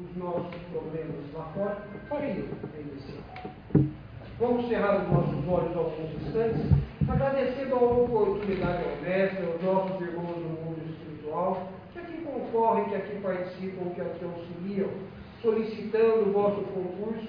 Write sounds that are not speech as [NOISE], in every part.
os nossos problemas lá fora, farei isso em Vamos cerrar os nossos olhos alguns instantes, agradecendo a oportunidade honesta aos nossos irmãos do mundo espiritual, que aqui concorrem, que aqui participam, que aqui auxiliam, solicitando o vosso concurso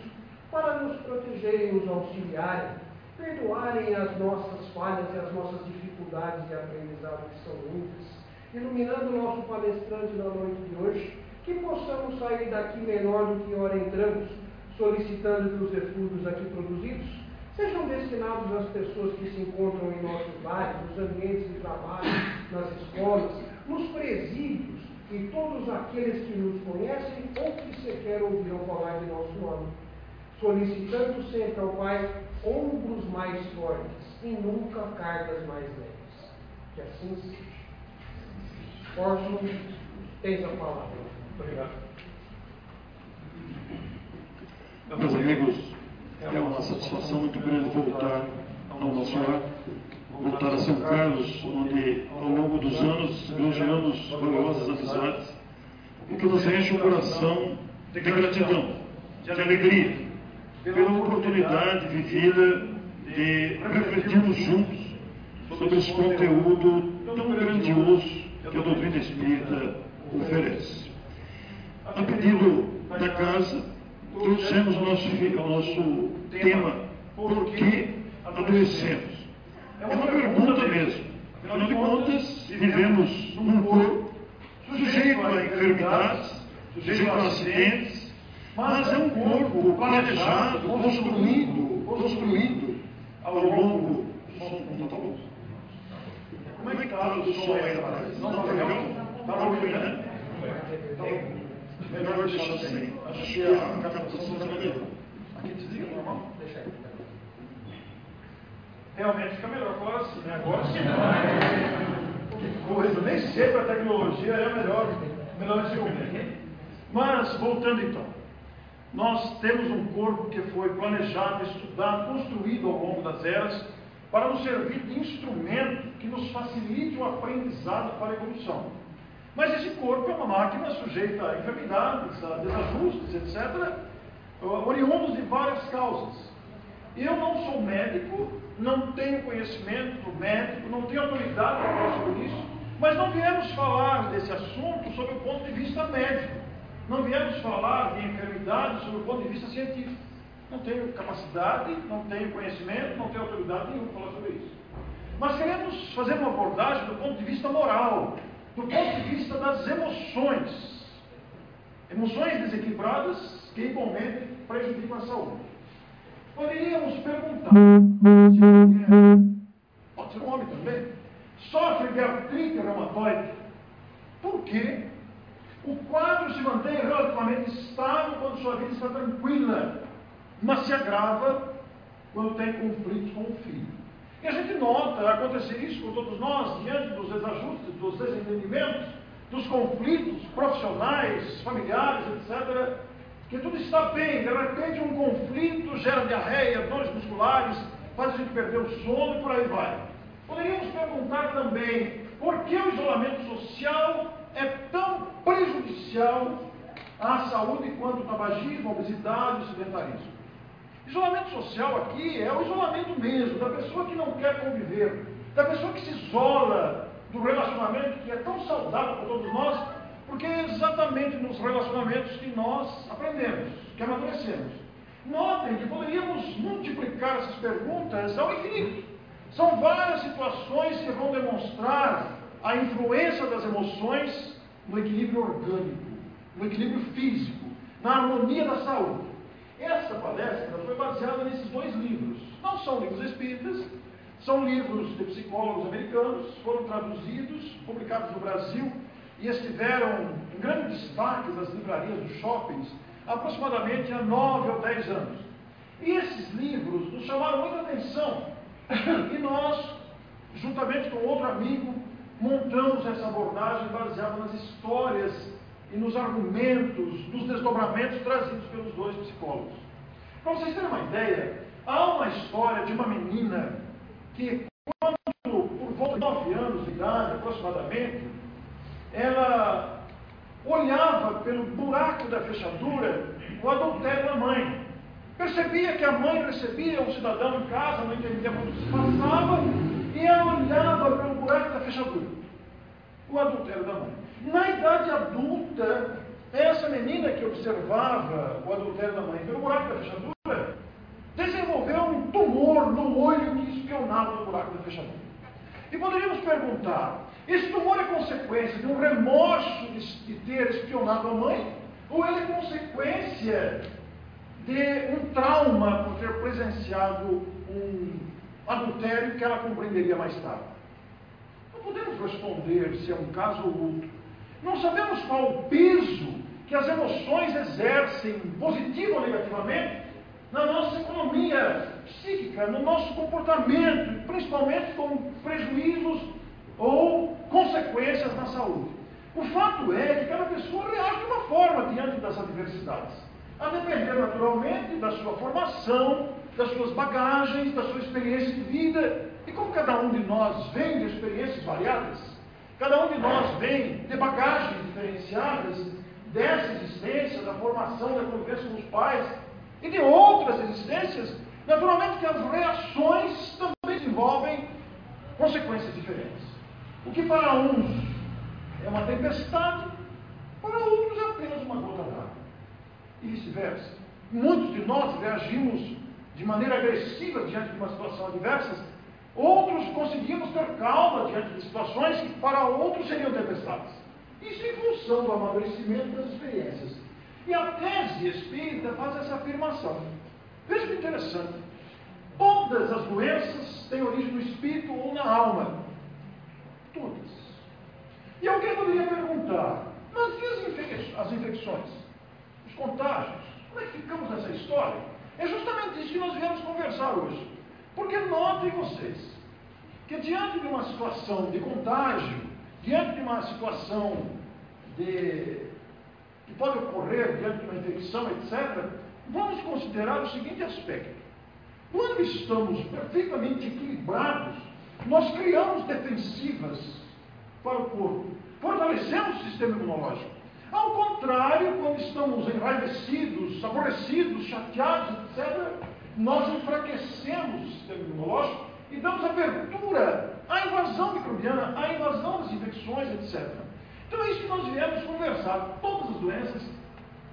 para nos protegerem nos auxiliarem, perdoarem as nossas falhas e as nossas dificuldades de aprendizado, que são muitas, iluminando o nosso palestrante na noite de hoje, que possamos sair daqui melhor do que ora entramos, solicitando que os refúgios aqui produzidos sejam destinados às pessoas que se encontram em nossos bairros, nos ambientes de trabalho, nas escolas, nos presídios e todos aqueles que nos conhecem ou que sequer ouviram falar de nosso nome, solicitando sempre ao Pai ombros mais fortes e nunca cargas mais leves. Que assim seja. Orson, tens a palavra. Obrigado. Meus amigos, é uma satisfação muito grande voltar ao nosso lar, voltar a São Carlos, onde ao longo dos anos granjeamos valiosas amizades, o que nos enche o coração de gratidão, de alegria, pela oportunidade vivida de refletirmos juntos sobre esse conteúdo tão grandioso que a doutrina espírita oferece. A pedido da casa, trouxemos o nosso, nosso tema, por que adoecemos? É uma pergunta mesmo. Afinal de contas, vivemos num corpo sujeito a enfermidades, sujeito a acidentes, mas é um corpo planejado, construído, construído ao longo do está bom. Como é que está o som aí atrás? Não está legal? Está ruim, né? Então, melhor deixar assim. Acho que a captação está melhor. Aqui desliga normal? Deixa aí. Realmente fica melhor agora sim, né? Agora sim. Que coisa, nem sempre a tecnologia é melhor, melhor filme. Mas, voltando então, nós temos um corpo que foi planejado, estudado, construído ao longo das eras para nos servir de instrumento que nos facilite o aprendizado para a evolução. Mas esse corpo é uma máquina sujeita a enfermidades, a desajustes, etc., oriundos de várias causas. Eu não sou médico, não tenho conhecimento médico, não tenho autoridade para falar sobre isso, mas não viemos falar desse assunto sob o ponto de vista médico. Não viemos falar de enfermidade sob o ponto de vista científico. Não tenho capacidade, não tenho conhecimento, não tenho autoridade nenhuma para falar sobre isso. Mas queremos fazer uma abordagem do ponto de vista moral, do ponto de vista das emoções. Emoções desequilibradas que igualmente prejudicam a saúde. Poderíamos perguntar se alguém, pode ser um homem também, sofre de artrite reumatoide. Por quê? O quadro se mantém relativamente estável quando sua vida está tranquila, mas se agrava quando tem conflitos com o filho. E a gente nota acontecer isso com todos nós, diante dos desajustes, dos desentendimentos, dos conflitos profissionais, familiares, etc., que tudo está bem, de repente um conflito gera diarreia, dores musculares, faz a gente perder o sono e por aí vai. Poderíamos perguntar também por que o isolamento social é tão prejudicial à saúde quanto o tabagismo, a obesidade e o sedentarismo. Isolamento social aqui é o isolamento mesmo, da pessoa que não quer conviver, da pessoa que se isola do relacionamento que é tão saudável para todos nós, porque é exatamente nos relacionamentos que nós aprendemos, que amadurecemos. Notem que poderíamos multiplicar essas perguntas ao infinito. São várias situações que vão demonstrar a influência das emoções no equilíbrio orgânico, no equilíbrio físico, na harmonia da saúde. Essa palestra foi baseada nesses dois livros. Não são livros espíritas, são livros de psicólogos americanos, foram traduzidos, publicados no Brasil e estiveram em grande destaque nas livrarias dos shoppings aproximadamente há nove ou dez anos. E esses livros nos chamaram muita atenção e nós, juntamente com outro amigo, montamos essa abordagem baseada nas histórias e nos argumentos, nos desdobramentos trazidos pelos dois psicólogos. Para vocês terem uma ideia, há uma história de uma menina que, quando, por volta de nove anos de idade aproximadamente, ela olhava pelo buraco da fechadura o adultério da mãe. Percebia que a mãe recebia um cidadão em casa, não entendia quando se passava, e ela olhava pelo buraco da fechadura. O adultério da mãe. Na idade adulta, essa menina que observava o adultério da mãe pelo buraco da fechadura, desenvolveu um tumor no olho que espionava no buraco da fechadura. E poderíamos perguntar: esse tumor é consequência de um remorso de, de ter espionado a mãe? Ou ele é consequência de um trauma por ter presenciado um adultério que ela compreenderia mais tarde? Não podemos responder se é um caso ou outro. Não sabemos qual o peso que as emoções exercem, positivo ou negativamente, na nossa economia psíquica, no nosso comportamento, principalmente com prejuízos ou consequências na saúde. O fato é que cada pessoa reage de uma forma diante das adversidades, a depender naturalmente da sua formação, das suas bagagens, da sua experiência de vida. E como cada um de nós vem de experiências variadas, cada um de nós vem de bagagens diferenciadas dessa existência, da formação, da convivência com os pais e de outras existências, naturalmente que as reações também desenvolvem consequências diferentes. O que para uns é uma tempestade, para outros é apenas uma gota d'água. E vice-versa. Muitos de nós reagimos de maneira agressiva diante de uma situação adversa, outros conseguimos ter calma diante de situações que para outros seriam tempestades. Isso em função do amadurecimento das experiências. E a tese espírita faz essa afirmação. Veja que interessante. Todas as doenças têm origem no espírito ou na alma. Todas. E alguém poderia perguntar, mas e as infecções? Os contágios? Como é que ficamos nessa história? É justamente isso que nós viemos conversar hoje. Porque notem vocês que diante de uma situação de contágio, diante de uma situação de, que pode ocorrer diante de uma infecção, etc., vamos considerar o seguinte aspecto. Quando estamos perfeitamente equilibrados, nós criamos defensivas para o corpo, fortalecemos o sistema imunológico. Ao contrário, quando estamos enraivecidos, aborrecidos, chateados, etc., nós enfraquecemos o sistema imunológico e damos abertura à invasão microbiana, à invasão das infecções, etc. Então é isso que nós viemos conversar. Todas as doenças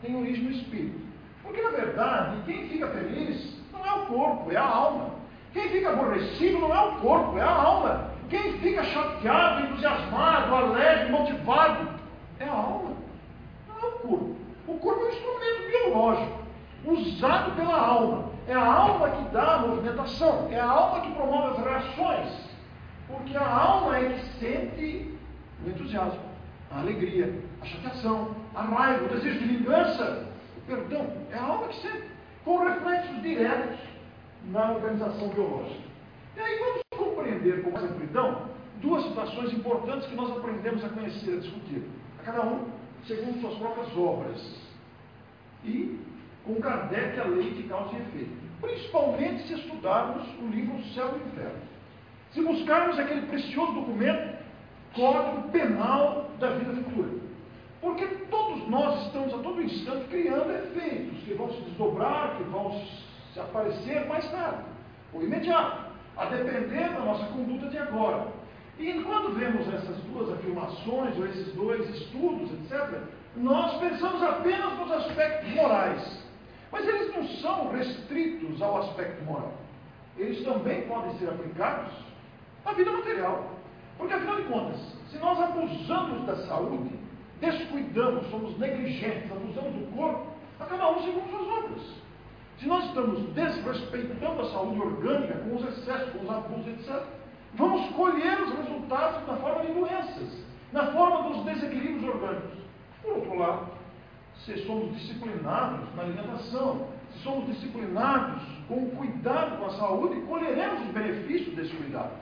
têm origem no espírito. Porque, na verdade, quem fica feliz não é o corpo, é a alma. Quem fica aborrecido não é o corpo, é a alma. Quem fica chateado, entusiasmado, alegre, motivado, é a alma. Não é o corpo. O corpo é um instrumento biológico, usado pela alma. É a alma que dá a movimentação, é a alma que promove as reações. Porque a alma é que sente o entusiasmo, a alegria, a chateação, a raiva, o desejo de vingança, o perdão. É a alma que sente, com reflexos diretos na organização biológica. E aí vamos compreender com mais amplidão duas situações importantes que nós aprendemos a conhecer, a discutir. A cada um segundo suas próprias obras. E com Kardec a lei de causa e efeito. Principalmente se estudarmos o livro Céu e Inferno. Se buscarmos aquele precioso documento, Código Penal da Vida Futura. Porque todos nós estamos a todo instante criando efeitos que vão se desdobrar, que vão se aparecer mais tarde, ou imediato a depender da nossa conduta de agora. E quando vemos essas duas afirmações, ou esses dois estudos, etc., nós pensamos apenas nos aspectos morais. Mas eles não são restritos ao aspecto moral. Eles também podem ser aplicados à vida material. Porque, afinal de contas, se nós abusamos da saúde, descuidamos, somos negligentes, abusamos do corpo, a cada um segundo suas obras. Se nós estamos desrespeitando a saúde orgânica com os excessos, com os abusos, etc., vamos colher os resultados na forma de doenças, na forma dos desequilíbrios orgânicos. Por outro lado, se somos disciplinados na alimentação, se somos disciplinados com o cuidado com a saúde, colheremos os benefícios desse cuidado.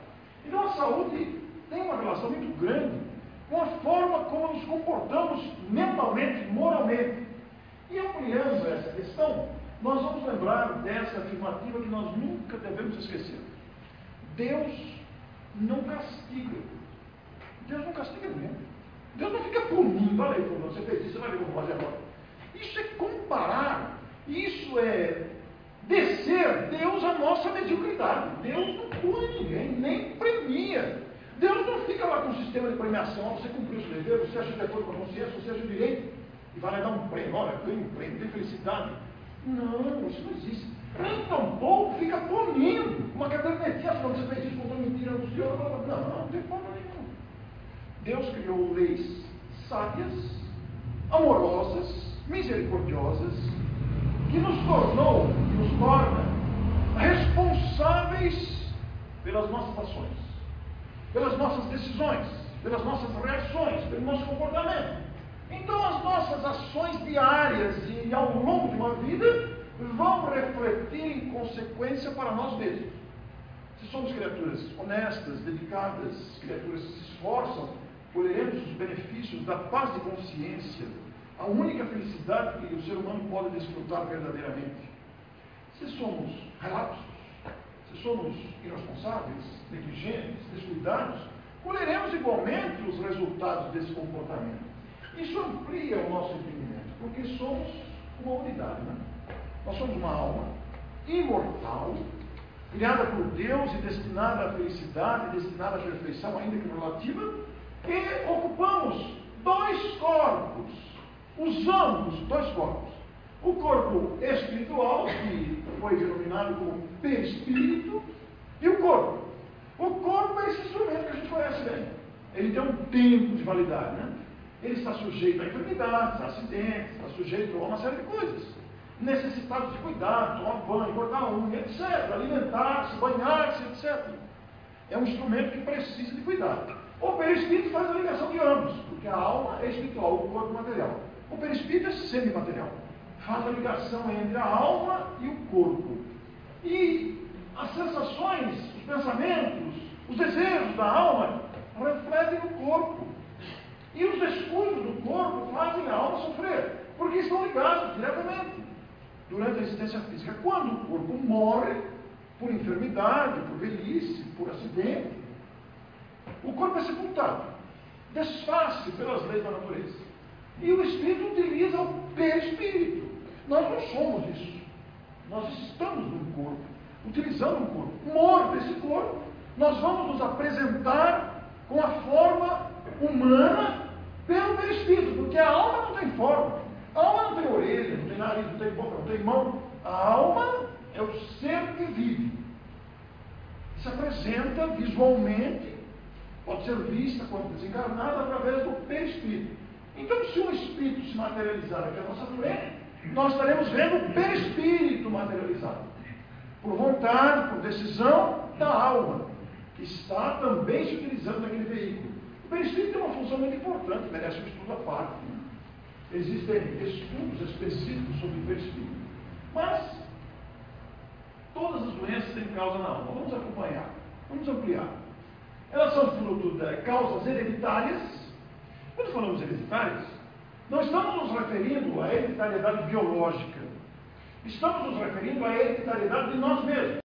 Então a saúde tem uma relação muito grande com a forma como nos comportamos mentalmente, moralmente. E ampliando essa questão, nós vamos lembrar dessa afirmativa que nós nunca devemos esquecer. Deus não castiga. Deus não castiga ninguém. Deus não fica punindo, olha aí, você fez isso, você vai ver como fazer agora. Isso é comparar, isso é descer Deus à nossa mediocridade. Deus não pune ninguém, nem premia. Deus não fica lá com um sistema de premiação, você cumpriu o seu dever, você acha de acordo com a consciência, você acha direito, e vai lá dar um prêmio, olha, ganha um prêmio, tem felicidade. Não, isso não existe. Nem tampouco fica punindo uma cadernetinha falando, você fez isso, contou mentira no Senhor. Não, não tem forma nenhuma. Deus criou leis sábias, amorosas, misericordiosas, que nos tornou, que nos torna responsáveis pelas nossas ações, pelas nossas decisões, pelas nossas reações, pelo nosso comportamento. Então, as nossas ações diárias e ao longo de uma vida vão refletir em consequência para nós mesmos. Se somos criaturas honestas, dedicadas, criaturas que se esforçam, colheremos os benefícios da paz de consciência, a única felicidade que o ser humano pode desfrutar verdadeiramente. Se somos relapsos, se somos irresponsáveis, negligentes, descuidados, colheremos igualmente os resultados desse comportamento. Isso amplia o nosso entendimento, porque somos uma unidade. Né? Nós somos uma alma imortal, criada por Deus e destinada à felicidade, destinada à perfeição, ainda que relativa, e ocupamos dois corpos, usamos dois corpos. O corpo espiritual, que foi denominado como perispírito, e o corpo. O corpo é esse instrumento que a gente conhece bem. Ele tem um tempo de validade, né? Ele está sujeito a enfermidades, a acidentes, está sujeito a uma série de coisas. Necessitados de cuidado, tomar banho, cortar unha, etc. Alimentar-se, banhar-se, etc. É um instrumento que precisa de cuidado. O perispírito faz a ligação de ambos, porque a alma é espiritual, o corpo material. O perispírito é semimaterial. Faz a ligação entre a alma e o corpo. E as sensações, os pensamentos, os desejos da alma refletem no corpo. E os descuidos do corpo fazem a alma sofrer, porque estão ligados diretamente durante a existência física. Quando o corpo morre, por enfermidade, por velhice, por acidente, o corpo é sepultado, desfaz-se pelas leis da natureza. E o espírito utiliza o perispírito. Nós não somos isso. Nós estamos no corpo, utilizando o corpo. Morto esse corpo, nós vamos nos apresentar com a forma humana pelo perispírito, porque a alma não tem forma. A alma não tem orelha, não tem nariz, não tem boca, não tem mão. A alma é o ser que vive. Se apresenta visualmente, pode ser vista quando desencarnada através do perispírito. Então, se um espírito se materializar aqui na nossa frente, nós estaremos vendo o perispírito materializado. Por vontade, por decisão da alma, que está também se utilizando daquele veículo. O perispírito tem uma função muito importante, merece um estudo à parte. Existem estudos específicos sobre o perispírito. Mas, todas as doenças têm causa na alma. Vamos acompanhar, vamos ampliar. Elas são fruto de causas hereditárias. Quando falamos hereditárias, não estamos nos referindo à hereditariedade biológica. Estamos nos referindo à hereditariedade de nós mesmos.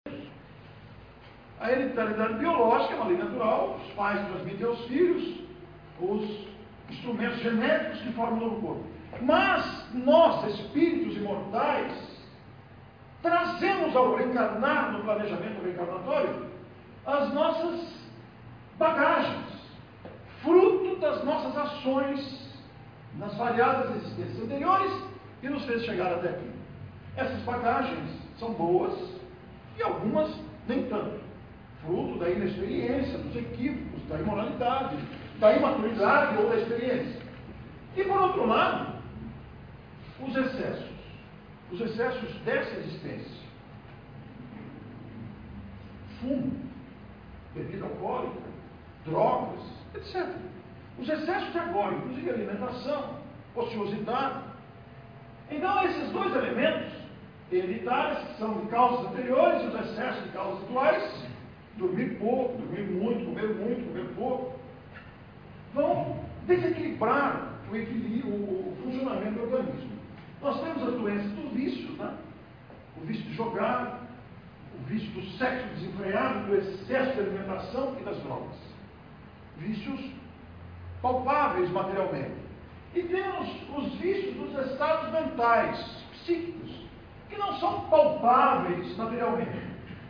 A hereditariedade biológica é uma lei natural, os pais transmitem aos filhos os instrumentos genéticos que formam o corpo. Mas nós, espíritos imortais, trazemos ao reencarnar no planejamento reencarnatório as nossas bagagens, fruto das nossas ações nas variadas existências anteriores que nos fez chegar até aqui. Essas bagagens são boas e algumas nem tanto fruto da inexperiência, dos equívocos, da imoralidade, da imaturidade ou da experiência. E por outro lado, os excessos. Os excessos dessa existência. Fumo, bebida alcoólica, drogas, etc. Os excessos de agora, inclusive alimentação, ociosidade. Então, esses dois elementos hereditários, que são de causas anteriores, e os excessos de causas atuais, dormir pouco, dormir muito, comer muito, comer pouco, vão desequilibrar o, equilíbrio, o, funcionamento do organismo. Nós temos as doenças dos vícios, né? o vício de jogar, o vício do sexo desenfreado, do excesso de alimentação e das drogas. Vícios palpáveis materialmente. E temos os vícios dos estados mentais, psíquicos, que não são palpáveis materialmente,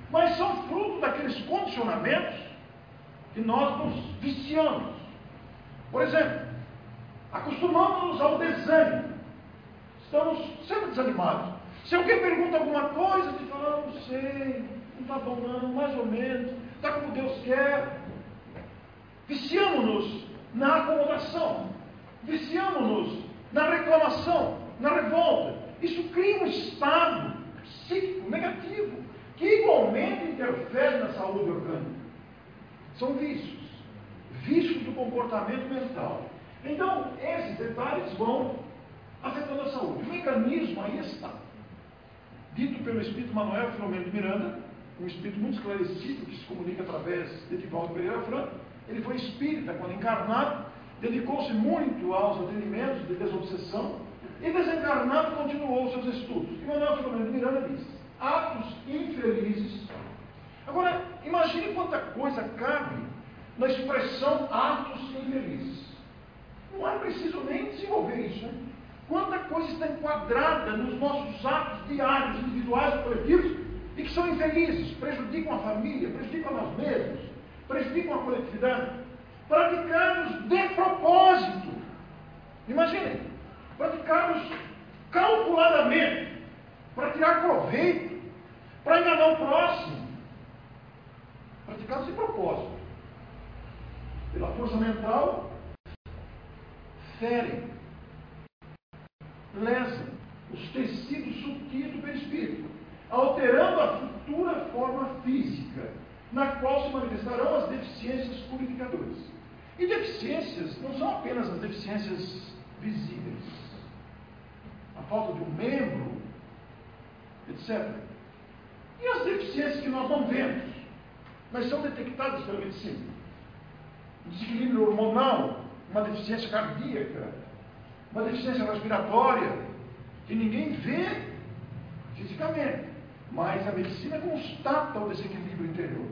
mas são fruto daqueles condicionamentos que nós nos viciamos. Por exemplo, acostumamos-nos ao desânimo. Estamos sempre desanimados. Se alguém pergunta alguma coisa, te fala, não sei, não está bom não, mais ou menos, está como Deus quer. Viciamos-nos na acomodação, viciamos-nos na reclamação, na revolta. Isso cria um estado psíquico negativo, que igualmente interfere na saúde orgânica. São vícios, vícios do comportamento mental. Então, esses detalhes vão afetando a saúde. O mecanismo aí está. Dito pelo Espírito Manuel Filomeno de Miranda, um espírito muito esclarecido que se comunica através de Edivaldo Pereira Franco, ele foi espírita quando encarnado, dedicou-se muito aos atendimentos de desobsessão e desencarnado continuou seus estudos. E Manuel Filomeno Miranda diz: atos infelizes. Agora, imagine quanta coisa cabe na expressão atos infelizes. Não é preciso nem desenvolver isso. Né? Quanta coisa está enquadrada nos nossos atos diários, individuais coletivos, e que são infelizes, prejudicam a família, prejudicam a nós mesmos, prejudicam a coletividade. Praticados de propósito. Imaginem, praticados calculadamente, para tirar proveito, para enganar o próximo. Praticados de propósito. Pela força mental, ferem, lesam os tecidos sutis do perispírito, alterando a futura forma física, na qual se manifestarão as deficiências purificadoras. E deficiências não são apenas as deficiências visíveis, a falta de um membro, etc. E as deficiências que nós não vemos, mas são detectadas pela medicina? desequilíbrio hormonal, uma deficiência cardíaca, uma deficiência respiratória, que ninguém vê fisicamente, mas a medicina constata o desequilíbrio interior.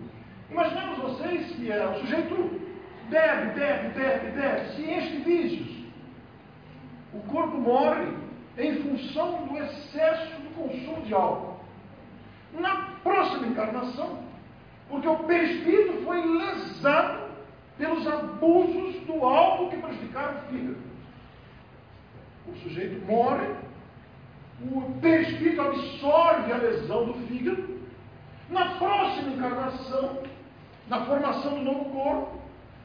Imaginemos vocês que é, o sujeito bebe, bebe, bebe, bebe, se enche de vícios. O corpo morre em função do excesso do consumo de álcool. Na próxima encarnação, porque o perispírito foi lesado pelos abusos do álcool que prejudicaram o fígado. O sujeito morre, o perispírito absorve a lesão do fígado. Na próxima encarnação, na formação do novo corpo,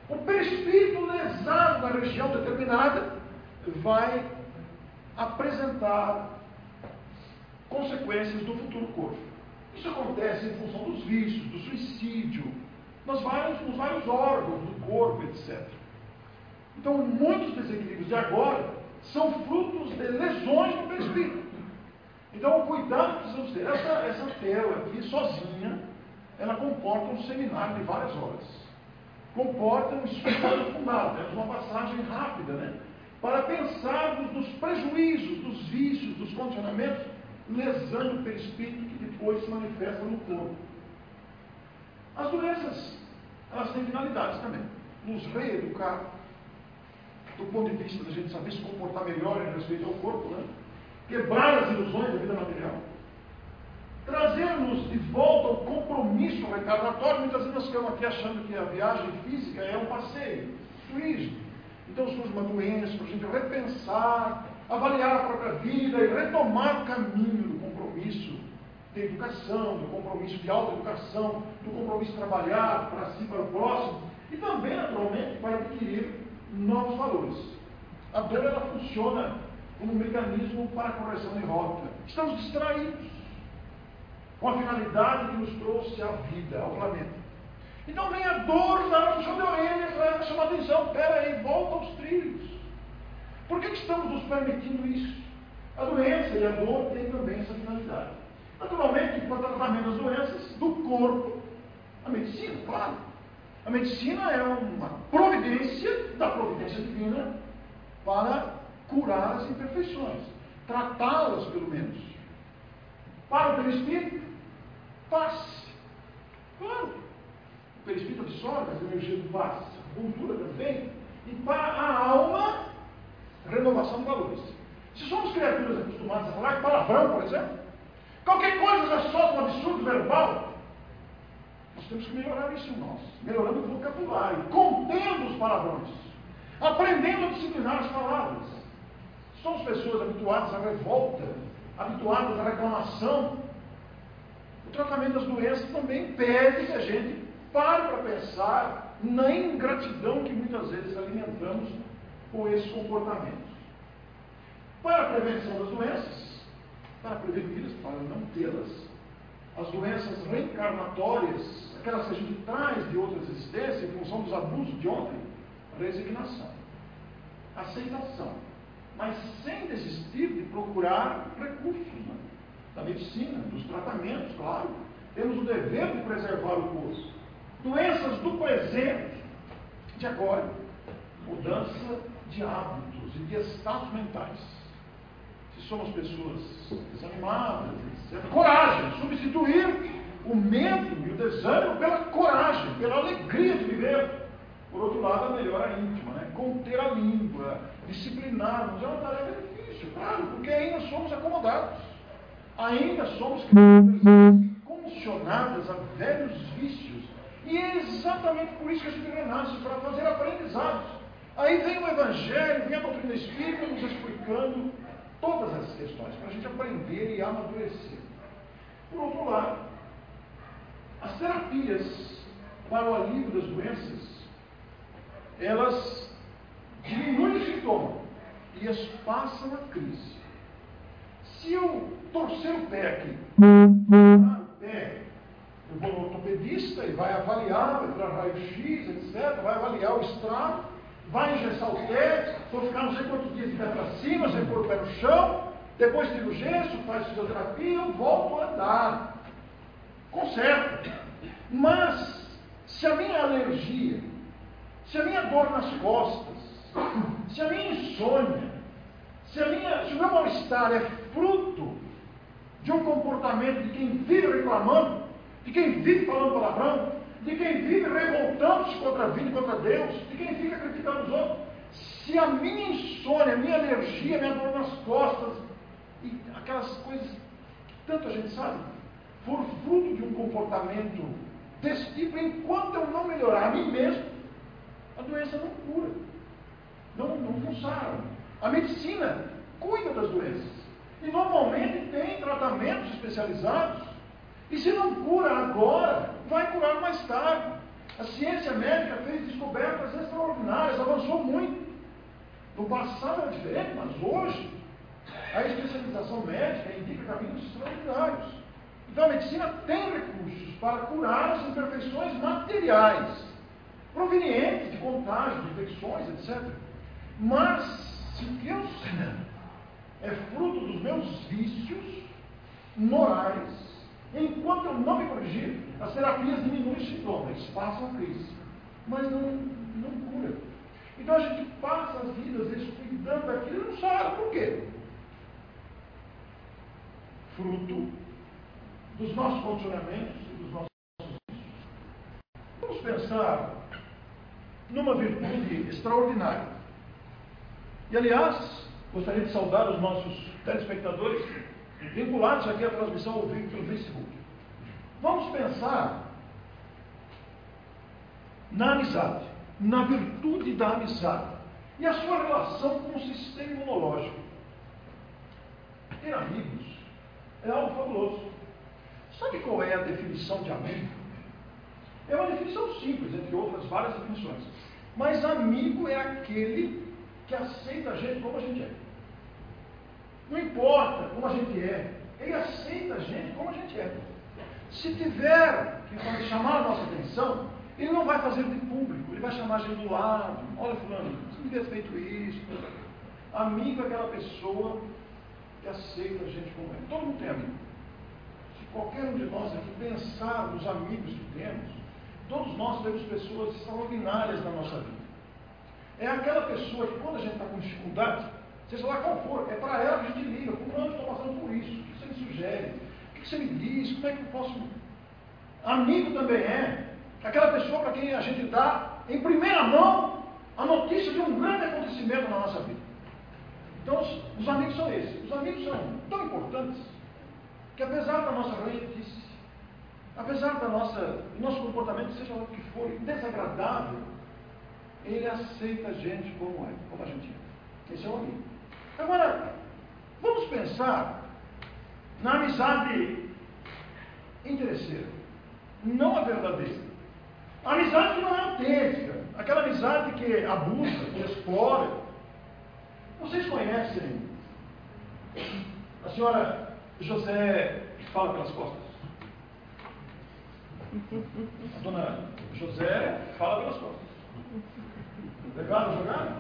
o perispírito lesado na região determinada vai apresentar consequências do futuro corpo. Isso acontece em função dos vícios, do suicídio, nos vários, nos vários órgãos do corpo, etc. Então, muitos desequilíbrios de agora são frutos de lesões no perispírito. Então, o cuidado que precisamos ter. Essa, essa tela aqui, sozinha, ela comporta um seminário de várias horas. Comporta um estudo aprofundado. Temos uma passagem rápida, né? Para pensarmos nos prejuízos, dos vícios, dos condicionamentos, lesando o perispírito que depois se manifesta no corpo. As doenças, elas têm finalidades também. Nos reeducar, do ponto de vista da gente saber se comportar melhor em respeito ao corpo, né? quebrar as ilusões da vida material. Trazermos de volta o compromisso reencarnatório. Muitas vezes nós ficamos aqui achando que a viagem física é um passeio, turismo. Então surge uma doença para a gente repensar, avaliar a própria vida e retomar o caminho do compromisso de educação, do compromisso de autoeducação, do compromisso de trabalhar para si, para o próximo, e também, naturalmente, vai adquirir novos valores. A dor ela funciona como um mecanismo para a correção de rota. Estamos distraídos com a finalidade que nos trouxe a vida, ao planeta. Então vem a dor, uma puxão de orelha para chamar atenção. Aí, volta aos trilhos. Por que, que estamos nos permitindo isso? A doença e a dor têm também essa finalidade. Naturalmente, para tratamento das doenças do corpo, a medicina, claro. A medicina é uma providência da providência divina para curar as imperfeições, tratá-las pelo menos. Para o perispírito, passe. Claro, o perispírito absorve as energias do passe, a cultura também, e para a alma, renovação de valores. Se somos criaturas acostumadas a falar palavrão, por exemplo, qualquer coisa já solta um absurdo verbal, nós temos que melhorar isso nós, melhorando o vocabulário, contendo os palavrões, aprendendo a disciplinar as palavras. Somos pessoas habituadas à revolta, habituadas à reclamação. O tratamento das doenças também pede que a gente pare para pensar na ingratidão que muitas vezes alimentamos com esses comportamentos. Para a prevenção das doenças, para preveni-las, para não tê-las, as doenças reencarnatórias, aquelas que a gente traz de outras existências em função dos abusos de ontem, resignação, aceitação, mas sem desistir de procurar recursos né? Da medicina, dos tratamentos, claro. Temos o dever de preservar o corpo. Doenças do presente, de agora, mudança de hábitos e de estados mentais. Se somos pessoas desanimadas, etc. Coragem, substituir o medo e o desânimo pela coragem, pela alegria de viver. Por outro lado, a melhora íntima, né? conter a língua, disciplinar-nos. É uma tarefa difícil, claro, porque ainda somos acomodados. Ainda somos condicionadas a velhos vícios. E é exatamente por isso que a gente renasce, para fazer aprendizados. Aí vem o Evangelho, vem a doutrina espírita nos explicando todas essas questões, para a gente aprender e amadurecer. Por outro lado, as terapias para o alívio das doenças elas diminuem o sintoma e espaçam a crise. Se eu torcer o pé aqui, o pé, eu vou no ortopedista e vai avaliar, vai tirar raio-x, etc., vai avaliar o estrago, vai engessar o pé, vou ficar não sei quantos dias de pé para cima, sem pôr o pé no chão, depois tiro o gesso, faz fisioterapia, eu volto a andar. Conserto. Mas, se a minha alergia se a minha dor nas costas, se a minha insônia, se, a minha, se o meu mal-estar é fruto comportamento de quem vive reclamando, de quem vive falando palavrão, de quem vive revoltando-se contra a vida e contra Deus, de quem fica criticando os outros, se a minha insônia, a minha alergia, a minha dor nas costas, e aquelas coisas que tanto a gente sabe, for fruto de um comportamento desse tipo, enquanto eu não melhorar a mim mesmo, a doença não cura. Não, não funciona. A medicina cuida das doenças. E normalmente tem tratamentos especializados. E se não cura agora, vai curar mais tarde. A ciência médica fez descobertas extraordinárias, avançou muito. No passado era diferente, mas hoje a especialização médica indica caminhos extraordinários. Então a medicina tem recursos para curar as imperfeições materiais provenientes de contágio, de infecções, etc. Mas, se sei é fruto dos meus vícios morais, enquanto eu não me corrigir, as terapias diminuem os sintomas, passam a crise, mas não, não cura. Então a gente passa as vidas descuidando daquilo e não sabe por quê. Fruto dos nossos condicionamentos e dos nossos vícios. Vamos pensar numa virtude extraordinária. E, aliás, gostaria de saudar os nossos telespectadores vinculados aqui à transmissão ao vivo pelo Facebook. Vamos pensar na amizade, na virtude da amizade e a sua relação com o sistema imunológico. Ter amigos é algo fabuloso. Sabe qual é a definição de amigo? É uma definição simples, entre outras várias definições. Mas amigo é aquele que aceita a gente como a gente é. Não importa como a gente é, ele aceita a gente como a gente é. Se tiver que chamar a nossa atenção, ele não vai fazer de público, ele vai chamar a gente do lado. Olha, fulano, você devia ter feito isso. Amigo é aquela pessoa que aceita a gente como é. Todo mundo tem amigo. Se qualquer um de nós aqui pensar nos amigos que temos, Todos nós temos pessoas extraordinárias na nossa vida. É aquela pessoa que quando a gente está com dificuldade, seja lá qual for, é para ela que a gente liga, onde estou passando por isso, o que você me sugere, o que você me diz, como é que eu posso. Amigo também é aquela pessoa para quem a gente dá em primeira mão a notícia de um grande acontecimento na nossa vida. Então, os, os amigos são esses. Os amigos são tão importantes que, apesar da nossa ranhetice, apesar da nossa, do nosso comportamento, seja o que for, desagradável, ele aceita a gente como é, como a gente é. Esse é o amigo. Agora, vamos pensar na amizade interesseira, não a verdadeira. A amizade que não é autêntica, aquela amizade que abusa, que explora. Vocês conhecem a senhora José fala pelas costas? A dona José fala pelas costas. Legal, jogar?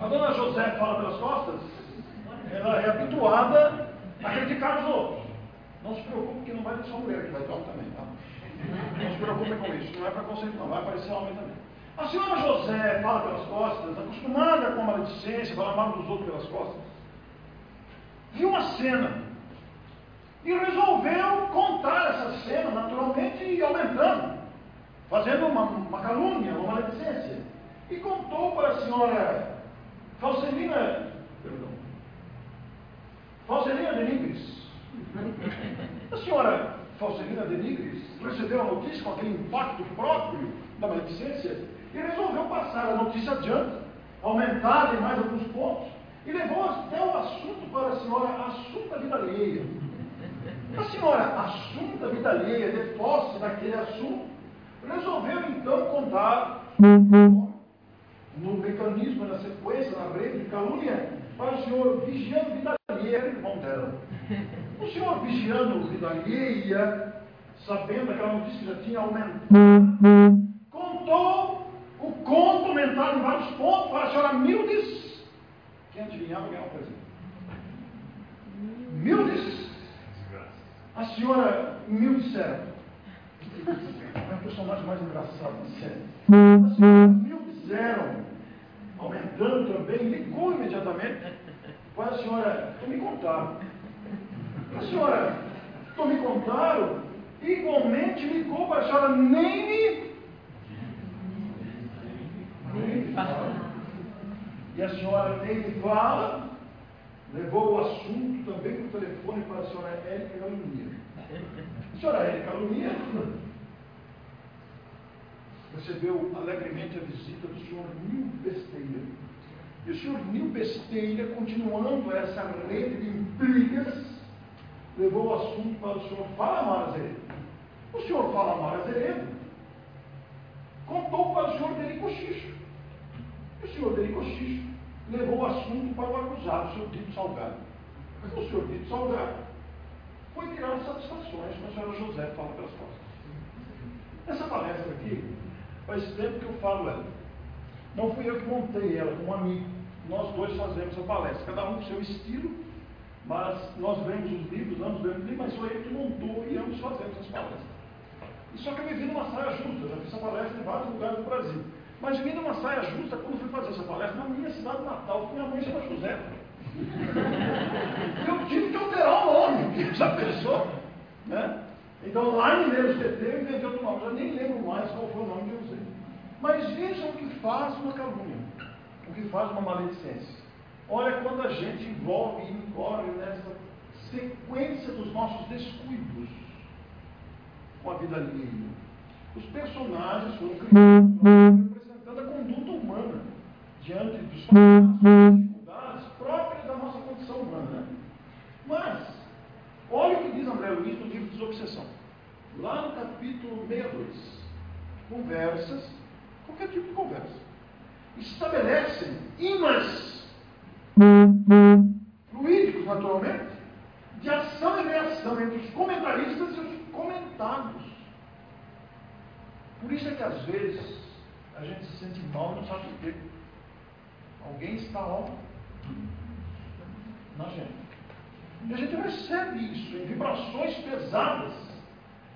A dona José fala pelas costas? Ela é habituada a criticar os outros. Não se preocupe que não vai ter só mulher que vai ter homem também, tá? Não se preocupe com isso, não é preconceito não, vai aparecer homem também. A senhora José fala pelas costas, acostumada com a maledicência, falar mal dos outros pelas costas, viu uma cena e resolveu contar essa cena naturalmente e aumentando, fazendo uma, uma calúnia, uma maledicência. E contou para a senhora Falcelina, perdão, Falcelina de Nigris. A senhora Falcelina de Nigris recebeu a notícia com aquele impacto próprio da maledicência e resolveu passar a notícia adiante, aumentar em mais alguns pontos, e levou até o assunto para a senhora Assunta Vidalheia. A senhora Assunta Vidalheia, de posse daquele assunto, resolveu então contar no mecanismo, na sequência, na rede de calúnia, para o senhor Vigiano Vidalheia, irmão dela. O senhor Vigiano Vidalheia, sabendo aquela notícia que já tinha aumentado, contou o conto aumentado em vários pontos para a senhora Mildes. Quem adivinhava ganhar um presente? Mildes. A senhora Mildes Serra. É a personagem mais engraçada da série. A senhora Mildes Zero, aumentando também, ligou imediatamente para a senhora, me contaram. A senhora, tu me contaram, igualmente ligou para a senhora Neime e a senhora Neide fala, levou o assunto também o telefone para a senhora Érica Lunia. A senhora Érica Lunia recebeu alegremente a visita do senhor Nil Besteira. E o senhor Nil Besteira, continuando essa rede de intrigas, levou o assunto para o senhor Falamar Azeredo. O senhor Falamar Azeredo contou para o senhor Deli Cochicho. E o senhor Deli Cochicho levou o assunto para o acusado, o senhor Dito Salgado. O senhor Dito Salgado foi tirar satisfações com a senhora José fala pelas costas. Essa palestra aqui, faz tempo que eu falo ela. Não fui eu que montei ela, com um amigo. Nós dois fazemos a palestra, cada um com seu estilo, mas nós vemos os livros, ambos vemos livros, mas foi ele que montou e ambos fazemos as palestras. E só que eu me vi numa saia justa, já fiz essa palestra em vários lugares do Brasil. Mas me vi numa saia justa quando fui fazer essa palestra na minha cidade natal, porque minha mãe chama José. Eu tive que alterar o nome, já pensou? Né? Então lá em Mineiros TT eu inventei outro nome, já nem lembro mais qual foi o nome que eu. Mas vejam o que faz uma calúnia, o que faz uma maledicência. Olha quando a gente envolve e incorre nessa sequência dos nossos descuidos com a vida alheia. Os personagens foram criados representando a conduta humana diante dos dificuldades próprias da nossa condição humana. Mas, olha o que diz André Luiz no livro Desobsessão. Lá no capítulo 62. Conversas, qualquer tipo de conversa. Estabelecem imãs fluídicos, naturalmente, de ação e reação entre os comentaristas e os comentados. Por isso é que às vezes a gente se sente mal e não sabe por quê. Alguém está ó, na gente. E a gente recebe isso em vibrações pesadas,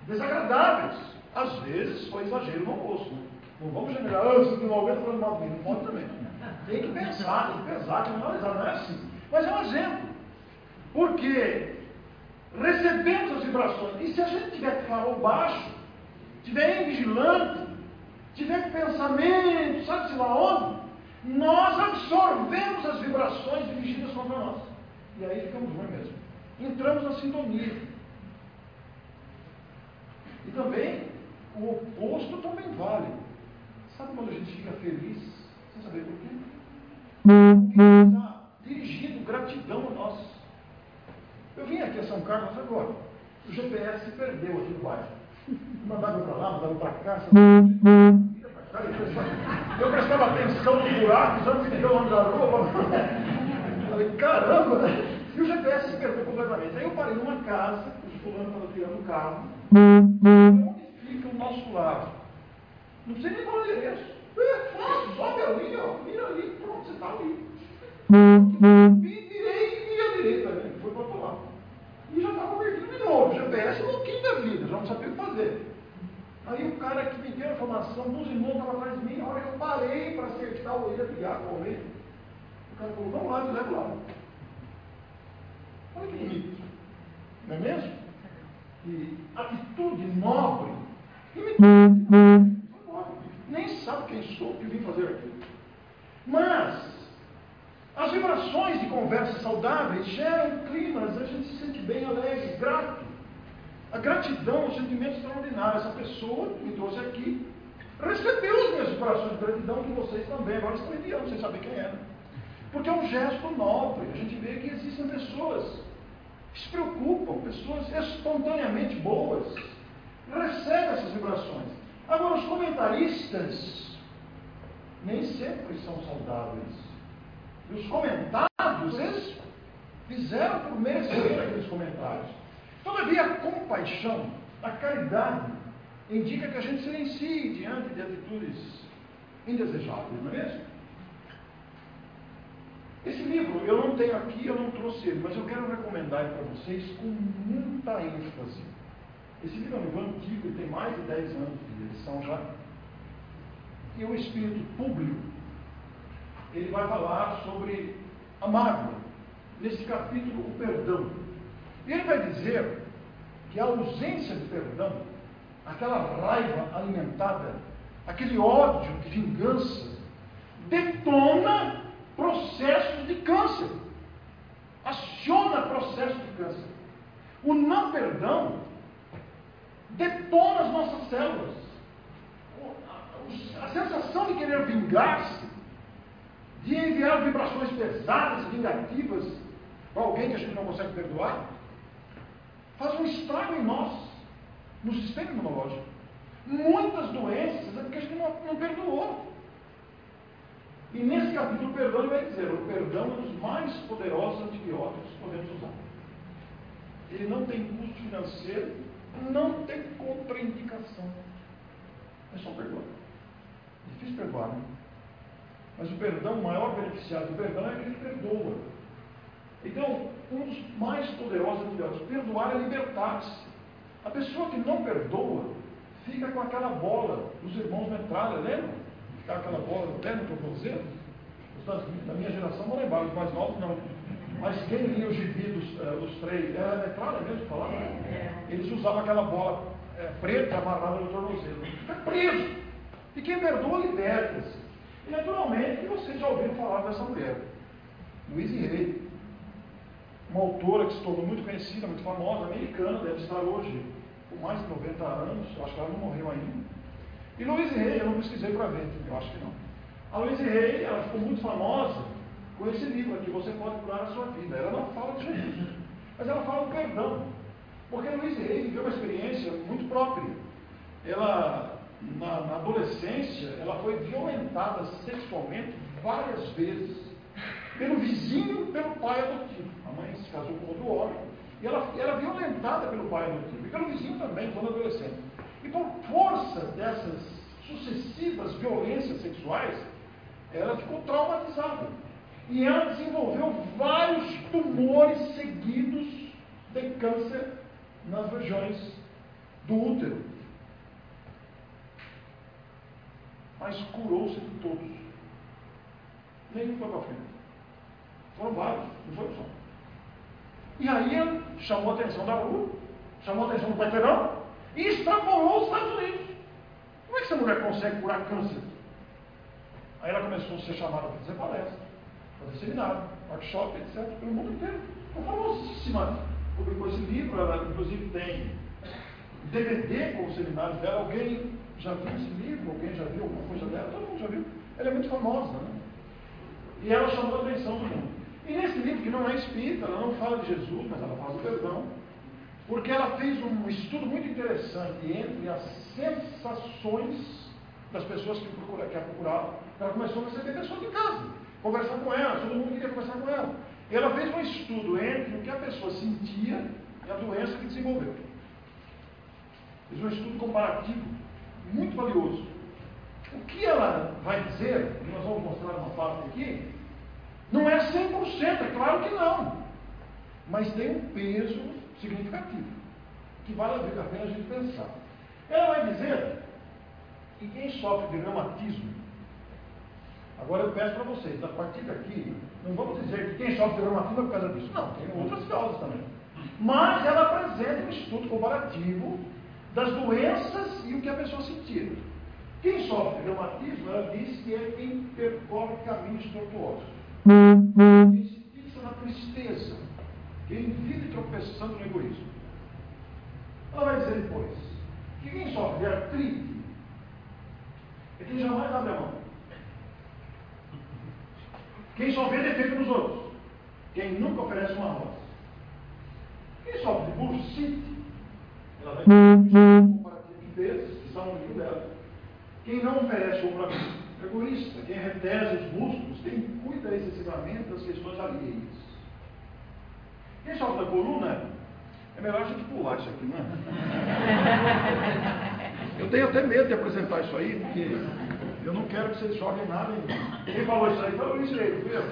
desagradáveis. Às vezes foi exagero no almoço. Né? Não vamos generar, ah, se tem alguém falando mal de mim, não pode também. Tem que pensar, tem que pesar, tem que analisar, não é assim. Mas é um exemplo. Porque recebemos as vibrações. E se a gente tiver falar baixo, tiver vigilante, tiver pensamento, sabe-se lá onde, nós absorvemos as vibrações dirigidas contra nós. E aí ficamos ruim mesmo. Entramos na sintonia. E também, o oposto também vale. Sabe quando a gente fica feliz sem saber por quê? Porque está dirigindo gratidão a nós. Eu vim aqui a São Carlos agora. O GPS se perdeu aqui no bairro. Mandaram para lá, mandaram para cá. Eu prestava atenção nos buracos antes de ver o nome da rua. Falei, caramba! E o GPS se perdeu completamente. Aí eu parei numa casa, o fulano estava tirando o carro. Onde fica o nosso lar? Não precisa nem falar o endereço. É fácil, sobe ali, ó, vira ali, pronto, você está ali. Virei e a direita, né? Foi para outro lado. E já estava perdido de novo. GPS é louquinho da vida, já não sabia o que fazer. Aí o cara que me deu a informação, dos irmãos estavam atrás de mim, na hora que eu parei para acertar o ia ligar com ele, o cara falou, vamos lá, leva lá. Olha que bonito. Não é mesmo? E atitude nobre. E me Nem sabe quem sou, que vim fazer aqui. Mas, as vibrações de conversas saudáveis geram climas, a gente se sente bem alegre, grato. A gratidão é um sentimento extraordinário. Essa pessoa que me trouxe aqui recebeu as minhas vibrações de gratidão que vocês também agora estão enviando, sem saber quem era. Porque é um gesto nobre. A gente vê que existem pessoas que se preocupam, pessoas espontaneamente boas, recebem essas vibrações. Agora, os comentaristas nem sempre são saudáveis. E os comentários, eles fizeram por merecer aqueles comentários. Todavia, a compaixão, a caridade, indica que a gente silencie diante de atitudes indesejáveis, não é mesmo? Esse livro eu não tenho aqui, eu não trouxe ele, mas eu quero recomendar para vocês com muita ênfase. Esse livro é um livro antigo, tem mais de 10 anos de edição já. E o espírito público, ele vai falar sobre a mágoa. Nesse capítulo, o perdão. Ele vai dizer que a ausência de perdão, aquela raiva alimentada, aquele ódio de vingança, detona processos de câncer. Aciona processos de câncer. O não perdão detona as nossas células. A sensação de querer vingar-se, de enviar vibrações pesadas, vingativas, para alguém que a gente não consegue perdoar, faz um estrago em nós, no sistema imunológico. Muitas doenças é porque a gente não, não perdoou. E nesse capítulo, o perdão vai dizer: o perdão é um dos mais poderosos antibióticos que podemos usar. Ele não tem custo financeiro, não tem contraindicação. É só perdoar. Difícil perdoar, né? Mas o perdão, o maior beneficiário do perdão é aquele que perdoa. Então, um dos mais poderosos antibióticos, perdoar é libertar-se. A pessoa que não perdoa fica com aquela bola dos irmãos metralha, lembra? Ficar aquela bola, lembra que eu estou? Os da minha geração não lembraram, os mais novos não. Mas quem lia os gibi dos, uh, três, era metralha mesmo falava? Eles usavam aquela bola é, preta amarrada no tornozelo. Fica preso. E quem perdoa, liberta-se. E naturalmente vocês já ouviram falar dessa mulher, Louise Rey uma autora que se tornou muito conhecida, muito famosa, americana, deve estar hoje com mais de 90 anos, acho que ela não morreu ainda. E Louise Hay, eu não pesquisei para ver, eu acho que não. A Louise Hay, ela ficou muito famosa com esse livro aqui, Você Pode Curar a Sua Vida. Ela não fala de Jesus, mas ela fala do perdão. Porque a Louise Hay viveu uma experiência muito própria. Ela, na, na adolescência, ela foi violentada sexualmente várias vezes pelo vizinho, pelo pai adotivo. A mãe se casou com outro homem e ela era violentada pelo pai adotivo e pelo vizinho também, quando adolescente. E por força dessas sucessivas violências sexuais, ela ficou traumatizada. E ela desenvolveu vários tumores seguidos de câncer nas regiões do útero. Mas curou-se de todos. Nenhum foi para frente. Foram vários, não foi só. E aí chamou a atenção da rua, chamou a atenção do quarteirão e extrapolou os Estados Unidos. Como é que essa mulher consegue curar câncer? Aí ela começou a ser chamada para fazer palestra, fazer seminário, workshop, etc., pelo mundo inteiro. É famosíssima. Publicou esse livro, ela inclusive tem DVD com os seminários dela. Alguém já viu esse livro? Alguém já viu alguma coisa dela? Todo mundo já viu. Ela é muito famosa, né? E ela chamou a atenção do mundo. E nesse livro, que não é espírita, ela não fala de Jesus, mas ela fala do perdão, porque ela fez um estudo muito interessante entre as sensações das pessoas que, procura, que a procuravam. Ela começou a receber pessoas de casa, conversar com ela, todo mundo queria conversar com ela. E ela fez um estudo entre o que a pessoa sentia e a doença que desenvolveu. Fez um estudo comparativo, muito valioso. O que ela vai dizer, e nós vamos mostrar uma parte aqui, não é 100%, é claro que não. Mas tem um peso significativo, que vale a pena a gente pensar. Ela vai dizer que quem sofre de reumatismo, agora eu peço para vocês, a partir daqui, não vamos dizer que quem sofre de reumatismo é por causa disso. Não, tem outras causas também. Mas ela apresenta um estudo comparativo das doenças e o que a pessoa sentia. Quem sofre de reumatismo, ela diz que é quem percorre caminhos tortuosos. Quem se fixa na tristeza. Quem vive tropeçando no egoísmo. Ela vai dizer depois que quem sofre de artrite é quem jamais abre a mão. Quem só vê defeito nos outros. Quem nunca oferece uma rosa. Quem sofre de bursite, ela vai comparativo de está no livro dela. Quem não oferece ombro amigo, é egoísta. Quem retesa os músculos, quem cuida excessivamente das questões alheias. Quem sofre da coluna, é melhor a gente pular isso aqui, não é? [LAUGHS] Eu tenho até medo de apresentar isso aí, porque eu não quero que vocês joguem nada em mim. Quem falou isso aí foi o Luiz Rei, fui eu?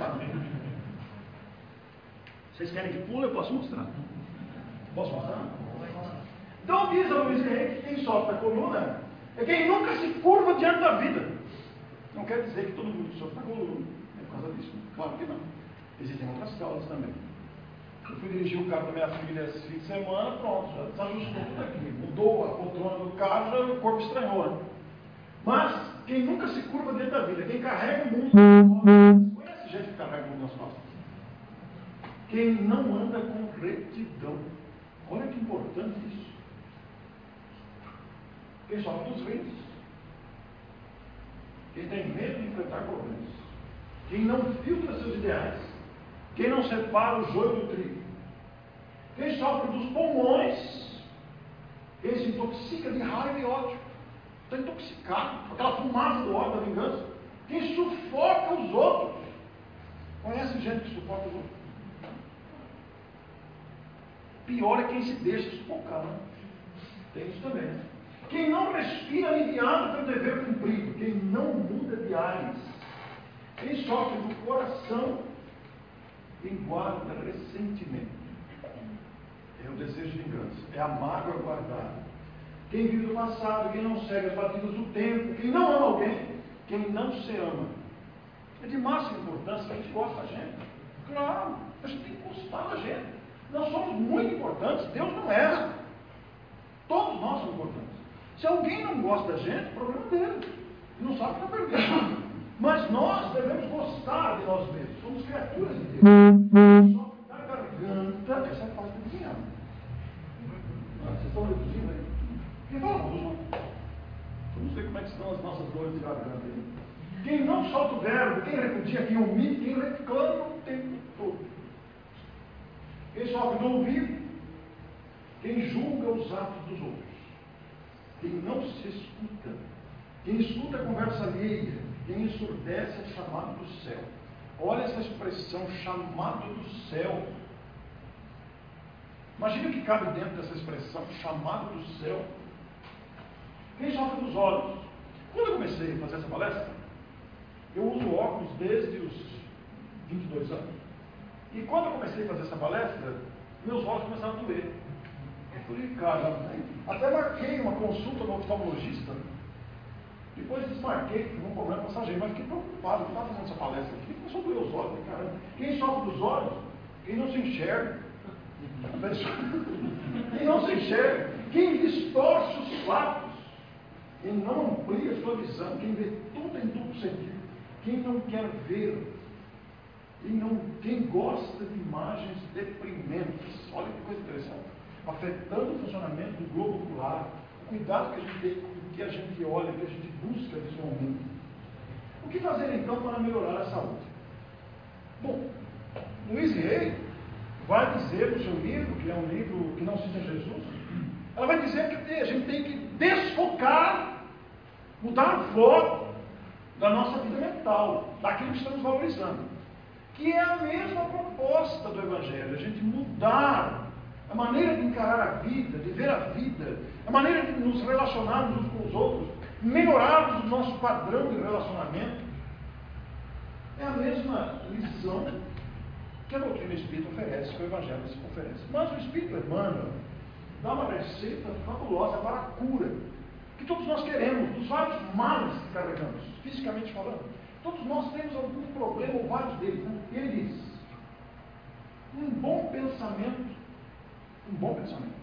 Vocês querem que pule? Eu posso mostrar. Posso mostrar? Então diz a Luiz Rei que quem sofre da coluna é quem nunca se curva diante da vida. Não quer dizer que todo mundo sofre da coluna é por causa disso. Claro que não. Existem outras causas também. Eu fui dirigir o carro da minha filha esse fim de semana, pronto, já desajustou tudo aqui. Mudou a poltrona do carro, já o corpo estranhou. Né? Mas quem nunca se curva dentro da vida, quem carrega o mundo conhece gente que carrega o mundo nas costas? Quem não anda com retidão. Olha que importante isso. Quem sofre dos rins. Quem tem medo de enfrentar problemas. Quem não filtra seus ideais. Quem não separa o joio do trigo. Quem sofre dos pulmões. Quem se intoxica de raiva e ódio. Está intoxicado. Aquela fumaça do ódio da vingança. Quem sufoca os outros. Conhece gente que sufoca os outros? Pior é quem se deixa sufocar. Né? Tem isso também. Né? Quem não respira aliviado pelo dever cumprido. Quem não muda de ares. Quem sofre do coração. Quem guarda ressentimento. É o desejo de vingança. É a mágoa guardada. Quem vive do passado, quem não segue as batidas do tempo, quem não ama alguém, quem não se ama. É de máxima importância que a gente gosta da gente. Claro, a gente tem que gostar da gente. Nós somos muito importantes, Deus não erra. Todos nós somos importantes. Se alguém não gosta da gente, o problema é dele. Ele não sabe que está perdendo. Mas nós devemos gostar de nós mesmos. Somos criaturas de Deus. Só que da garganta, essa é a parte do dinheiro. Vocês estão reduzindo aí? Quem fala não? Vamos ver como é que estão as nossas dores de garganta aí. Quem não solta o verbo, quem repudia, quem humilha, quem reclama o tempo todo. Quem sofre do ouvido, quem julga os atos dos outros. Quem não se escuta, quem escuta a conversa alheia, quem ensurdece é chamado do céu. Olha essa expressão, chamado do céu. Imagina o que cabe dentro dessa expressão, chamado do céu. Quem sofre dos olhos? Quando eu comecei a fazer essa palestra, eu uso óculos desde os 22 anos. E quando eu comecei a fazer essa palestra, meus olhos começaram a doer. Eu falei, cara, até marquei uma consulta no oftalmologista. Depois desmarquei, tive um problema passageiro, mas fiquei preocupado, eu estava fazendo essa palestra aqui, começou a os olhos. Falei, caramba, quem sofre dos olhos? Quem não se enxerga. [LAUGHS] Quem não se enxerga. Quem distorce os fatos. Quem não amplia a sua visão. Quem vê tudo em duplo sentido. Quem não quer ver? Quem, não, quem gosta de imagens deprimentes? Olha que coisa interessante. Afetando o funcionamento do globo ocular. O cuidado que a gente tem o que a gente olha, que a gente busca visualmente. O que fazer então para melhorar a saúde? Bom, Luiz Rey vai dizer no seu livro, que é um livro que não cita Jesus, ela vai dizer que a gente tem que desfocar, mudar o foco da nossa vida mental, daquilo que estamos valorizando. Que é a mesma proposta do Evangelho, a gente mudar a maneira de encarar a vida, de ver a vida, a maneira de nos relacionarmos uns com os outros, melhorarmos o nosso padrão de relacionamento. É a mesma lição que a doutrina espírita oferece, que o Evangelho oferece. Mas o Espírito Emmanuel dá uma receita fabulosa para a cura, que todos nós queremos, dos vários males que carregamos, fisicamente falando. Todos nós temos algum problema ou vários deles. Né? Ele diz: um bom pensamento, um bom pensamento,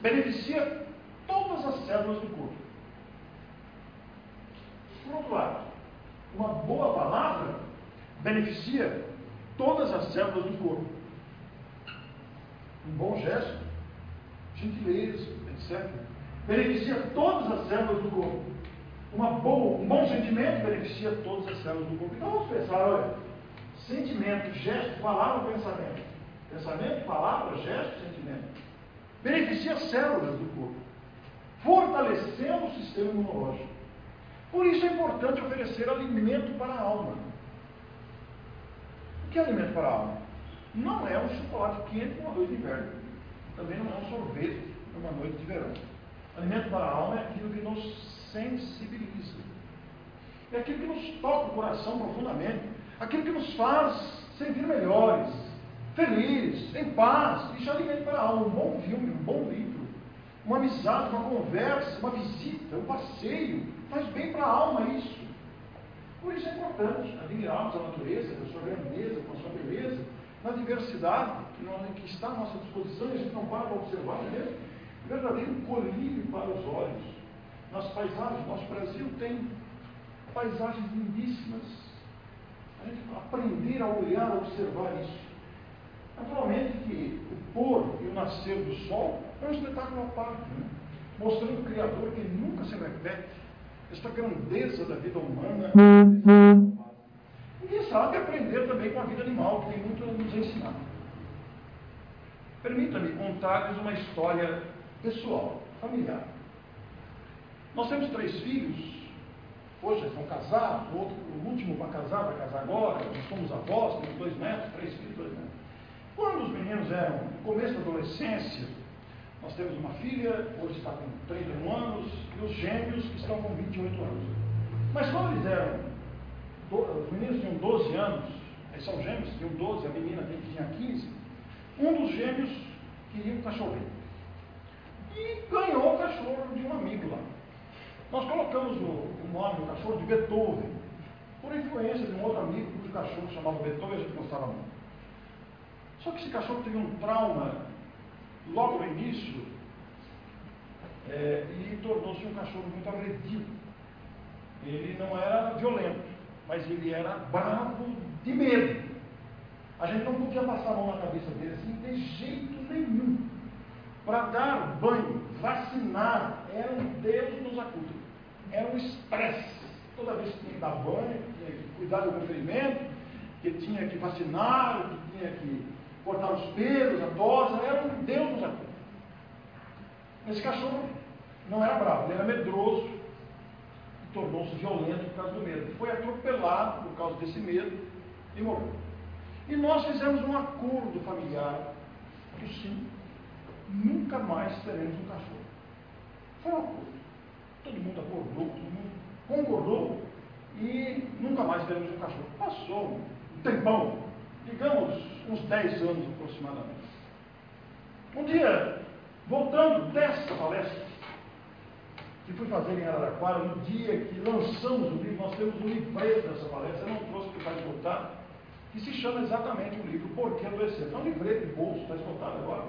beneficia todas as células do corpo. Por outro lado, uma boa palavra beneficia todas as células do corpo. Um bom gesto, gentileza, etc. Beneficia todas as células do corpo. Uma boa, um bom sentimento beneficia todas as células do corpo. Então vamos pensar, olha, sentimento, gesto, palavra, pensamento. Pensamento, palavra, gesto, sentimento. Beneficia as células do corpo, fortalecendo o sistema imunológico. Por isso é importante oferecer alimento para a alma. O que é alimento para a alma? Não é um chocolate quente numa noite de inverno. Também não é um sorvete numa noite de verão. Alimento para a alma é aquilo que nos sensibiliza. É aquilo que nos toca o coração profundamente. Aquilo que nos faz sentir melhores, felizes, em paz. Isso é alimento para a alma. Um bom filme, um bom livro, uma amizade, uma conversa, uma visita, um passeio, Faz bem para a alma isso. Por isso é importante admirarmos a natureza, com a sua grandeza, com a sua beleza, na diversidade que, que está à nossa disposição, e a gente não para para observar é mesmo. Verdadeiro colírio para os olhos. Nas paisagens, nosso Brasil tem paisagens lindíssimas. A gente aprender a olhar, a observar isso. Naturalmente que o pôr e o nascer do sol é um espetáculo à parte, né? mostrando o Criador que nunca se repete esta grandeza da vida humana. E quem sabe aprender também com a vida animal, que tem muito a nos ensinar. Permita-me contar-lhes uma história pessoal, familiar. Nós temos três filhos, hoje estão casados, o, outro, o último vai casar, vai casar agora, nós somos avós, temos dois netos, três filhos, dois netos. Quando os meninos eram no começo da adolescência, nós temos uma filha, hoje está com 31 anos, e os gêmeos estão com 28 anos. Mas quando eles eram, os meninos tinham 12 anos, eles são gêmeos, tinham 12, a menina tinha 15, um dos gêmeos queria um cachorrinho. E ganhou o cachorro de um amigo lá. Nós colocamos o, o nome do cachorro de Beethoven, por influência de um outro amigo cujo cachorro chamava Beethoven e a gente gostava muito. Só que esse cachorro teve um trauma logo no início, é, e tornou-se um cachorro muito agredido. Ele não era violento, mas ele era bravo de medo. A gente não podia passar a mão na cabeça dele assim de jeito nenhum. Para dar banho, vacinar, era um Deus nos acuda. Era um estresse. Toda vez que tinha que dar banho, tinha que cuidar do ferimento, que tinha que vacinar, que tinha que cortar os pelos, a tosa, era um Deus nos acuda. Esse cachorro não era bravo, ele era medroso e tornou-se violento por causa do medo. Foi atropelado por causa desse medo e morreu. E nós fizemos um acordo familiar que sim, nunca mais teremos um cachorro. Foi um acordo. Todo mundo acordou, todo mundo concordou e nunca mais teremos um cachorro. Passou um tempão, digamos uns 10 anos aproximadamente. Um dia, voltando dessa palestra, que fui fazer em Araraquara, no dia que lançamos o livro, nós temos um livreto dessa palestra, eu não trouxe porque vai esgotar, que se chama exatamente o livro Por que Adoecer. É um livreto de bolso, está esgotado agora.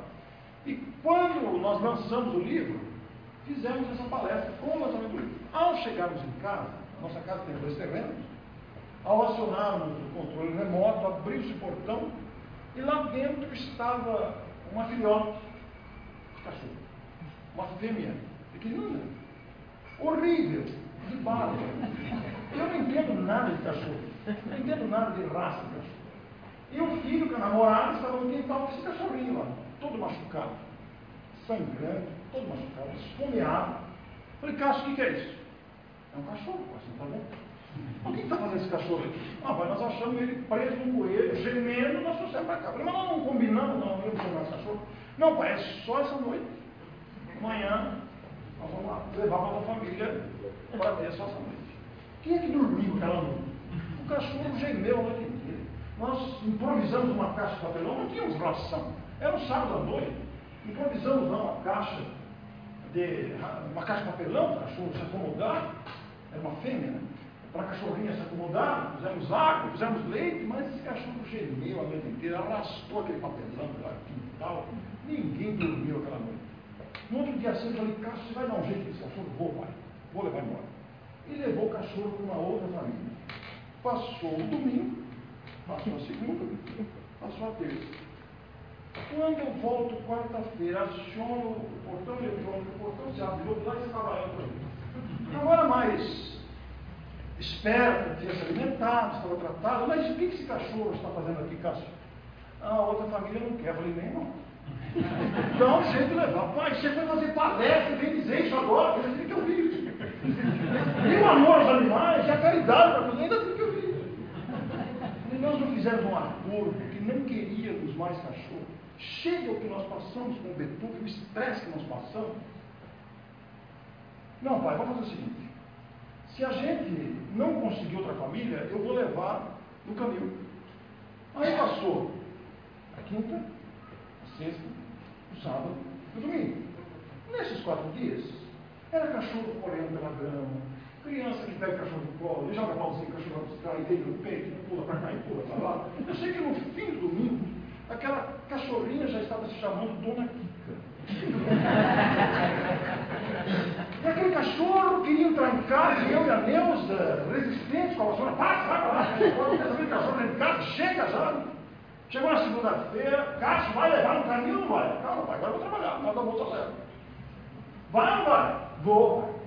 E quando nós lançamos o livro, fizemos essa palestra com o lançamento do livro. Ao chegarmos em casa, a nossa casa tem dois terrenos, Ao acionarmos o controle remoto, abriu-se o portão e lá dentro estava uma filhote de cachorro. Uma fêmea pequenina. Horrível, de barba. Eu não entendo nada de cachorro. Não entendo nada de raça de cachorro. E o filho com a namorada estava no quintal com esse cachorrinho lá, todo machucado, sangrando, todo machucado, esfomeado. Falei, Cássio, o que, é isso? É um cachorro, assim, tá bom? O que está fazendo esse cachorro aqui? Ah, mas nós achamos ele preso no coelho, gemendo, nós trouxemos para cá. Falei, mas nós não combinamos, não, eu chamar esse cachorro. Não, pai, é só essa noite. Amanhã nós vamos lá levar para a família para ver só essa noite. Quem é que dormiu aquela noite? O cachorro gemeu a noite inteira. Nós improvisamos uma caixa de papelão, não tínhamos ração. Era um sábado à noite. Improvisamos lá uma caixa de uma caixa de papelão para o cachorro se acomodar. Era uma fêmea, né? Para a cachorrinha se acomodar, fizemos água, fizemos leite, mas esse cachorro gemeu a noite inteira, arrastou aquele papelão lá, quintal, ninguém dormiu aquela noite. No outro dia cedo eu falei, Cássio, você vai dar um jeito nesse cachorro? Vou, pai, vou levar embora. E levou o cachorro para uma outra família. Passou o domingo, passou a segunda, passou a terça. Quando eu volto quarta-feira, aciono o portão eletrônico, o portão se abriu, lá estava eu para Agora mais esperto, tinha se alimentado, estava tratado, mas o que esse cachorro está fazendo aqui, Cássio? A outra família não quer, eu falei, nem não. Dá [LAUGHS] um jeito de levar. Pai, você foi fazer palestra, vem dizer isso agora, você tem que ouvir. E o amor aos animais, e a caridade para tudo, ainda tem que ouvir. E nós não fizemos um acordo que não queríamos mais cachorro. Chega o que nós passamos com o Betuque, o estresse que nós passamos. Não, pai, vamos fazer o seguinte. Se a gente não conseguir outra família, eu vou levar no caminho. Aí passou a quinta, a sexta, o sábado e o domingo. Nesses quatro dias, era cachorro correndo pela grama, criança que pega cachorro no colo, e joga pauzinho, cachorro cai dentro no peito, pula para cá e pula para lá. Eu sei que no fim do domingo, aquela cachorrinha já estava se chamando Dona Kika. E aquele cachorro queria trancar, e eu e a Neuza, resistentes com a vassoura, passa, vai para lá, aquele cachorro dentro de casa, chega já. Chegou na segunda-feira, Cássio vai levar no caminho não vai? Calma, pai, agora eu vou trabalhar, nada bolsa zero. Vai ou não vai? Vou.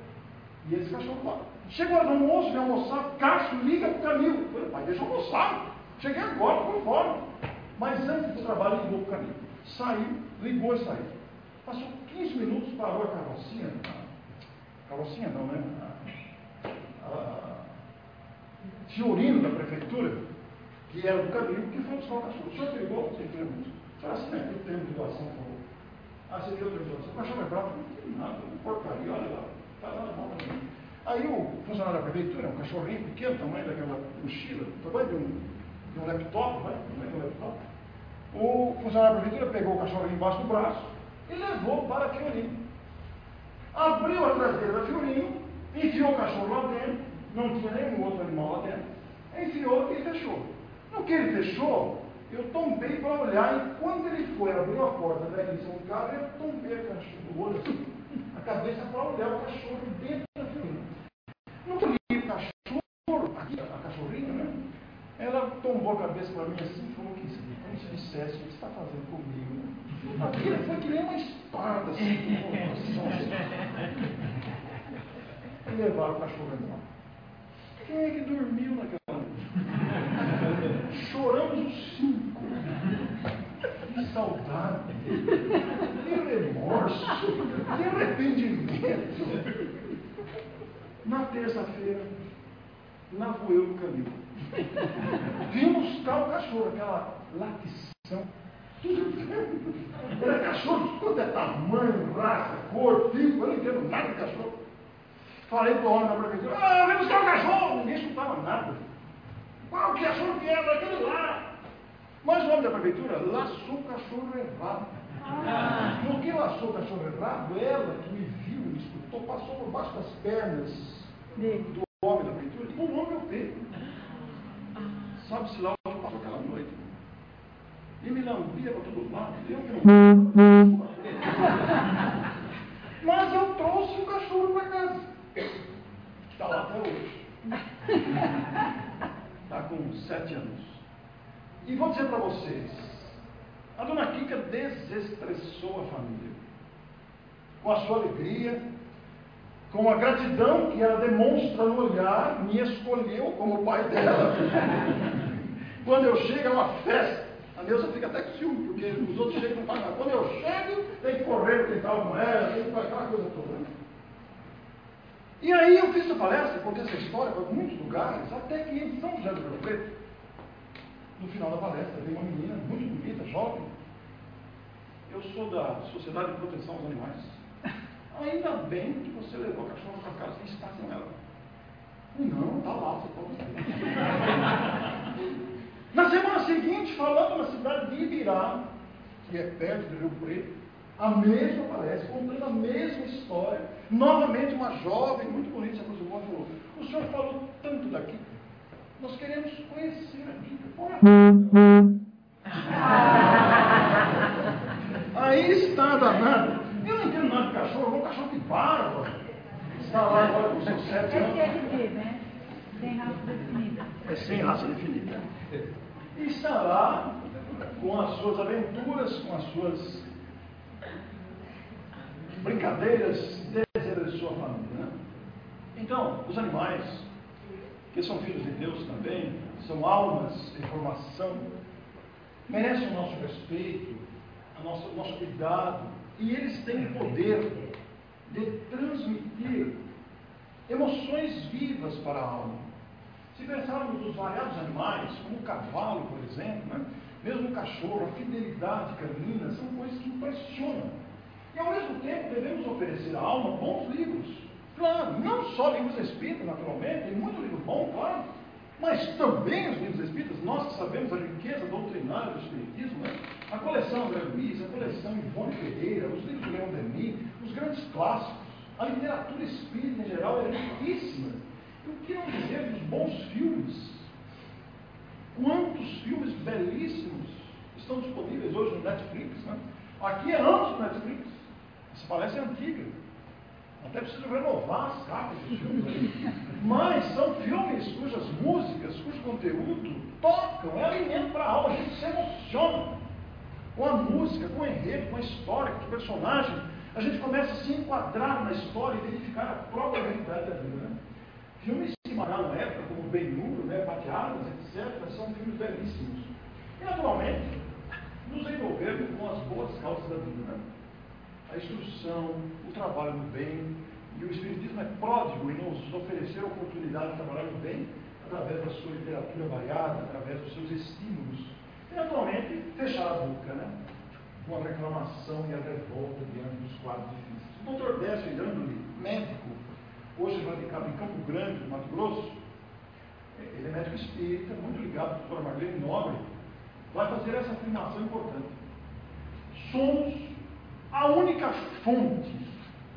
E esse cachorro vai. Chegou no almoço, vem almoçar, Cássio liga para o caminho. Falei, pai, deixa eu almoçar. Cheguei agora, fui embora. Mas antes do trabalho, ligou para o caminho. Saiu, ligou e saiu. Passou 15 minutos, parou a carrocinha. A carrocinha não, né? A, Fiorino da prefeitura, que era do caminho, que foi o cachorro. O senhor pegou? Sim, temos. O senhor assinei o termo de doação, por favor. Ah, você deu o termo de doação. Cachorro é bravo? Não tem nada, porcaria, olha lá. Está lá mão também. Aí o funcionário da prefeitura, um cachorrinho pequeno, tamanho daquela mochila, tamanho de um, de um laptop, vai, tamanho de um laptop. O funcionário da prefeitura pegou o cachorrinho embaixo do braço e levou para a Fiorinho. Abriu a traseira da Fiorinho, enfiou o cachorro lá dentro, não tinha nenhum outro animal lá dentro, enfiou e fechou. No que ele fechou, eu tombei para olhar, e quando ele foi, abriu a porta da edição do carro, eu tombei a cachorro, o olho assim, a cabeça para olhar o cachorro dentro da Fiorinho. Não olhei o cachorro, aqui, a cachorrinha, né? Ela tombou a cabeça para mim assim e falou que se dissesse, o que está fazendo comigo? Aquilo foi que nem uma espada assim. E levaram o cachorro embora. Quem é que dormiu naquela noite? [LAUGHS] Choramos os cinco. Que saudade, que remorso, que arrependimento. Na terça-feira, lá vou eu no caminho. Vim buscar o cachorro, aquela latição. Era cachorro, quanto é tamanho, raça, cor, tipo, eu não entendo nada de cachorro. Falei para o homem da prefeitura, ah, vem buscar o cachorro, ninguém escutava nada. Qual que cachorro que era? Aquele lá. Mas o homem da prefeitura laçou o cachorro errado. Ah. No que laçou o cachorro errado, ela que me viu, me escutou, passou por baixo das pernas do homem da prefeitura e pulou meu peito. Sabe-se lá onde passou aquela noite. E me lambia para todo lado. Eu que não. Mas eu trouxe o cachorro para casa. Está lá até hoje. está [LAUGHS] com sete anos. E vou dizer para vocês, a dona Kika desestressou a família. Com a sua alegria, com a gratidão que ela demonstra no olhar, me escolheu como pai dela. [LAUGHS] Quando eu chego é uma festa. A Neuza fica até com ciúme, porque os outros chegam e não fazem nada. Quando eu chego, tem que correr tentar com ela, tem que fazer aquela coisa toda. E aí eu fiz essa palestra, contei essa história para muitos lugares, até que em São José do Rio Preto, no final da palestra, veio uma menina muito bonita, jovem. Eu sou da Sociedade de Proteção aos Animais. [LAUGHS] Ainda bem que você levou a cachorra para casa e está com ela. Não, está lá, você pode ver. [LAUGHS] Na semana seguinte, falando na cidade de Ibirá, que é perto do Rio Preto, a mesma palestra, contando a mesma história. Novamente, uma jovem muito bonita se aproximou e falou: O senhor falou tanto daqui, nós queremos conhecer a Kika. Aí está danado. Eu não entendo nada de cachorro, eu um cachorro de barba. Está lá agora com seus sete anos. É dizer, né? Sem raça definida. É sem raça definida. E está lá com as suas aventuras, com as suas brincadeiras dentro de sua família. Né? Então, os animais, que são filhos de Deus também, são almas em formação, merecem o nosso respeito, o nosso, nosso cuidado, e eles têm o poder de transmitir emoções vivas para a alma. Se pensarmos nos variados animais, como o cavalo, por exemplo, né? mesmo o cachorro, a fidelidade canina, são coisas que impressionam. E ao mesmo tempo devemos oferecer à alma bons livros. Claro, não só livros espíritas, naturalmente, tem muito livro bom, claro, mas também os livros espíritas, nós que sabemos a riqueza doutrinária do Espiritismo, né? a coleção André Luiz, a coleção Ivone Pereira, os livros de Leon Denis, os grandes clássicos, a literatura espírita em geral é riquíssima. E o que não dizer dos bons filmes? Quantos filmes belíssimos estão disponíveis hoje no Netflix? Né? Aqui é antes do Netflix. Essa palestra é antiga. Até preciso renovar as capas dos filmes. Mas são filmes cujas músicas, cujo conteúdo tocam, é alimento para a alma. A gente se emociona com a música, com o enredo, com a história, com os personagens. A gente começa a se enquadrar na história e verificar a própria realidade da vida. Né? Filmes que marcaram época, como Ben-Hur, né, Pateadas, etc., são filmes belíssimos. E, naturalmente, nos envolvemos com as boas causas da vida. Né? A instrução, o trabalho no bem. E o Espiritismo é pródigo em nos oferecer a oportunidade de trabalhar no bem através da sua literatura variada, através dos seus estímulos. E, naturalmente, fechar a boca, né? Com a reclamação e a revolta diante dos quadros difíceis. O doutor Décio Irandoli, médico, hoje radicado em Campo Grande, no Mato Grosso, ele é médico espírita, muito ligado ao doutor Marlene Nobre, vai fazer essa afirmação importante. Somos única fonte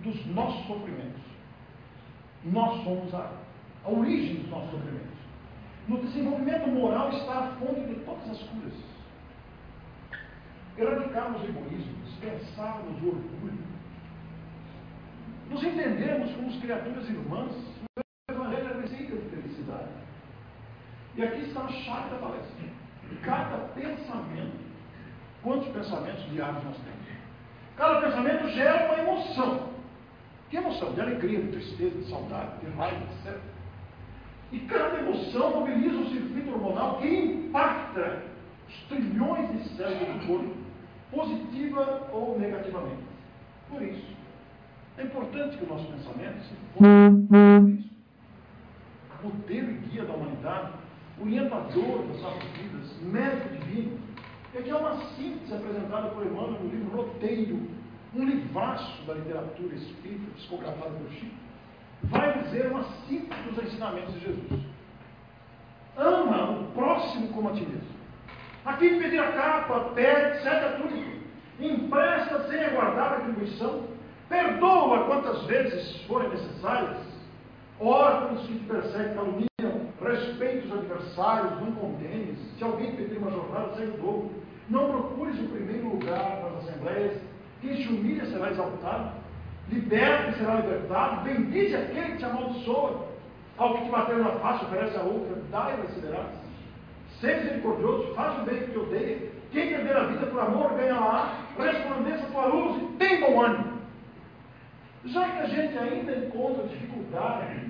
dos nossos sofrimentos. Nós somos a, a origem dos nossos sofrimentos. No desenvolvimento moral está a fonte de todas as curas. Erradicarmos o egoísmo, dispensarmos o orgulho, nos entendermos como criaturas irmãs, o Evangelho é receita de felicidade. E aqui está a chave da palestra. Cada pensamento, quantos pensamentos diários nós temos? Cada pensamento gera uma emoção. Que emoção? De alegria, de tristeza, de saudade, de raiva, etc. E cada emoção mobiliza um circuito hormonal que impacta os trilhões de células do corpo, positiva ou negativamente. Por isso, é importante que o nosso pensamento se foque isso. Modelo e guia da humanidade, orientador das nossas vidas, médico divino, e aqui é uma síntese apresentada por Emmanuel no livro Roteiro, um livraço da literatura espírita, psicografado por Chico, vai dizer uma síntese dos ensinamentos de Jesus. Ama o próximo como a ti mesmo. Aqui pedir a capa, pede, seta tudo. Empresta sem aguardar retribuição. Perdoa quantas vezes forem necessárias. Quando se te persegue, caluniam. Respeita os adversários, não condenes. Se alguém pedir uma jornada, segue o dobro. Não procures o primeiro lugar nas assembleias. Quem te humilha será exaltado. Liberta e será libertado. Bendize aquele que te amaldiçoa. Ao que te bater na face, oferece a outra, dá e receberás. Seja misericordioso, faz o bem que te odeia. Quem perder a vida por amor ganha lá, resplandeça a tua luz e tem bom ânimo. Já que a gente ainda encontra dificuldade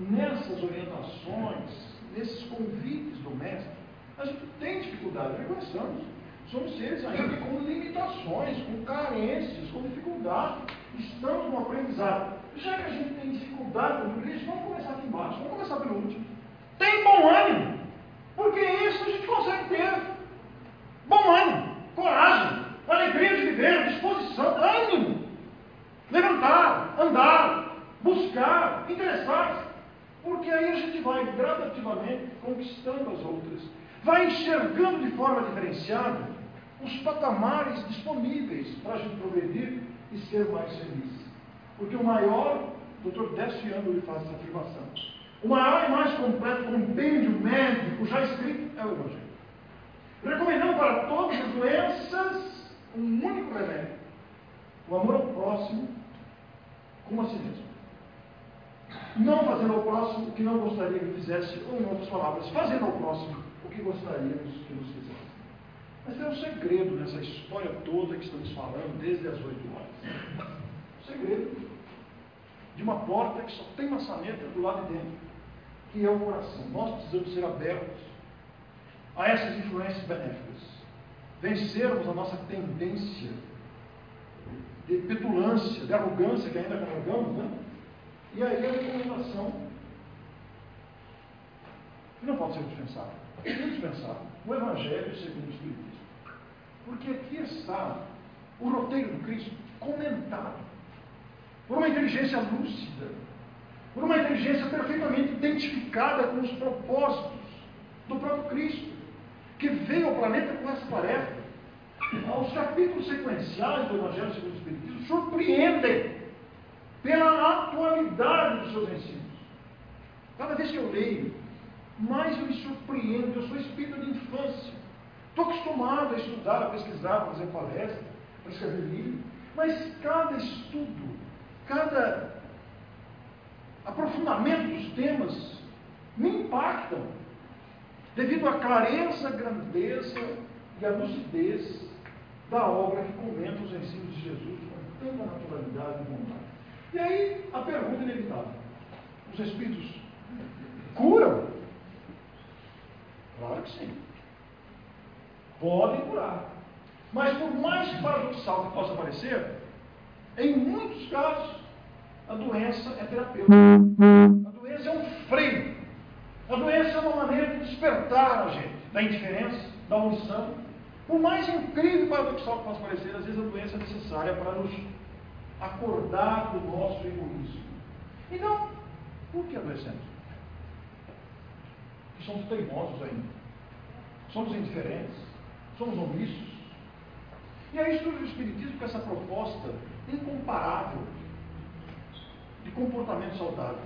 nessas orientações, nesses convites do mestre, a gente tem dificuldade, reconheçamos. Somos seres ainda com limitações, com carências, com dificuldade. Estamos no aprendizado. Já que a gente tem dificuldade isso, vamos começar aqui embaixo. Vamos começar pelo último. Tem bom ânimo. Porque isso a gente consegue ter. Bom ânimo, coragem, alegria de viver, disposição, ânimo. Levantar, andar, buscar, interessar-se. Porque aí a gente vai gradativamente conquistando as outras. Vai enxergando de forma diferenciada os patamares disponíveis para a gente progredir e ser mais feliz. Porque o maior, o Dr. Décio lhe faz essa afirmação, o maior e mais completo compêndio médico já escrito é o Evangelho. Recomendando para todas as doenças um único remédio: o amor ao próximo como a si mesmo. Não fazendo ao próximo o que não gostaria que fizesse, ou em outras palavras, fazendo ao próximo o que gostaríamos que nos fizesse. Mas tem um segredo nessa história toda que estamos falando desde as oito horas. Um segredo de uma porta que só tem maçaneta do lado de dentro, que é o coração. Nós precisamos ser abertos a essas influências benéficas. Vencermos a nossa tendência de petulância, de arrogância que ainda carregamos, né? E aí a recomendação não pode ser dispensável. Indispensável. O Evangelho segundo o Espiritismo. Porque aqui está o roteiro do Cristo comentado por uma inteligência lúcida, por uma inteligência perfeitamente identificada com os propósitos do próprio Cristo, que veio ao planeta com essa tarefa. Os capítulos sequenciais do Evangelho segundo o Espiritismo surpreendem pela atualidade dos seus ensinos. Cada vez que eu leio, mais eu me surpreendo. Eu sou espírito de infância. Estou acostumado a estudar, a pesquisar, a fazer palestra, a escrever livro. Mas cada estudo, cada aprofundamento dos temas me impactam devido à clareza, grandeza e à lucidez da obra que comenta os ensinos de Jesus com tanta naturalidade e bondade. E aí a pergunta inevitável: os espíritos curam? Claro que sim. Podem curar. Mas por mais paradoxal que possa parecer, em muitos casos, a doença é terapêutica. A doença é um freio. A doença é uma maneira de despertar a gente da indiferença, da omissão. Por mais incrível e paradoxal que possa parecer, às vezes a doença é necessária para nos acordar do nosso egoísmo. Então, por que adoecemos? Somos teimosos ainda. Somos indiferentes. Somos omissos. E aí estuda o Espiritismo com essa proposta incomparável de comportamento saudável.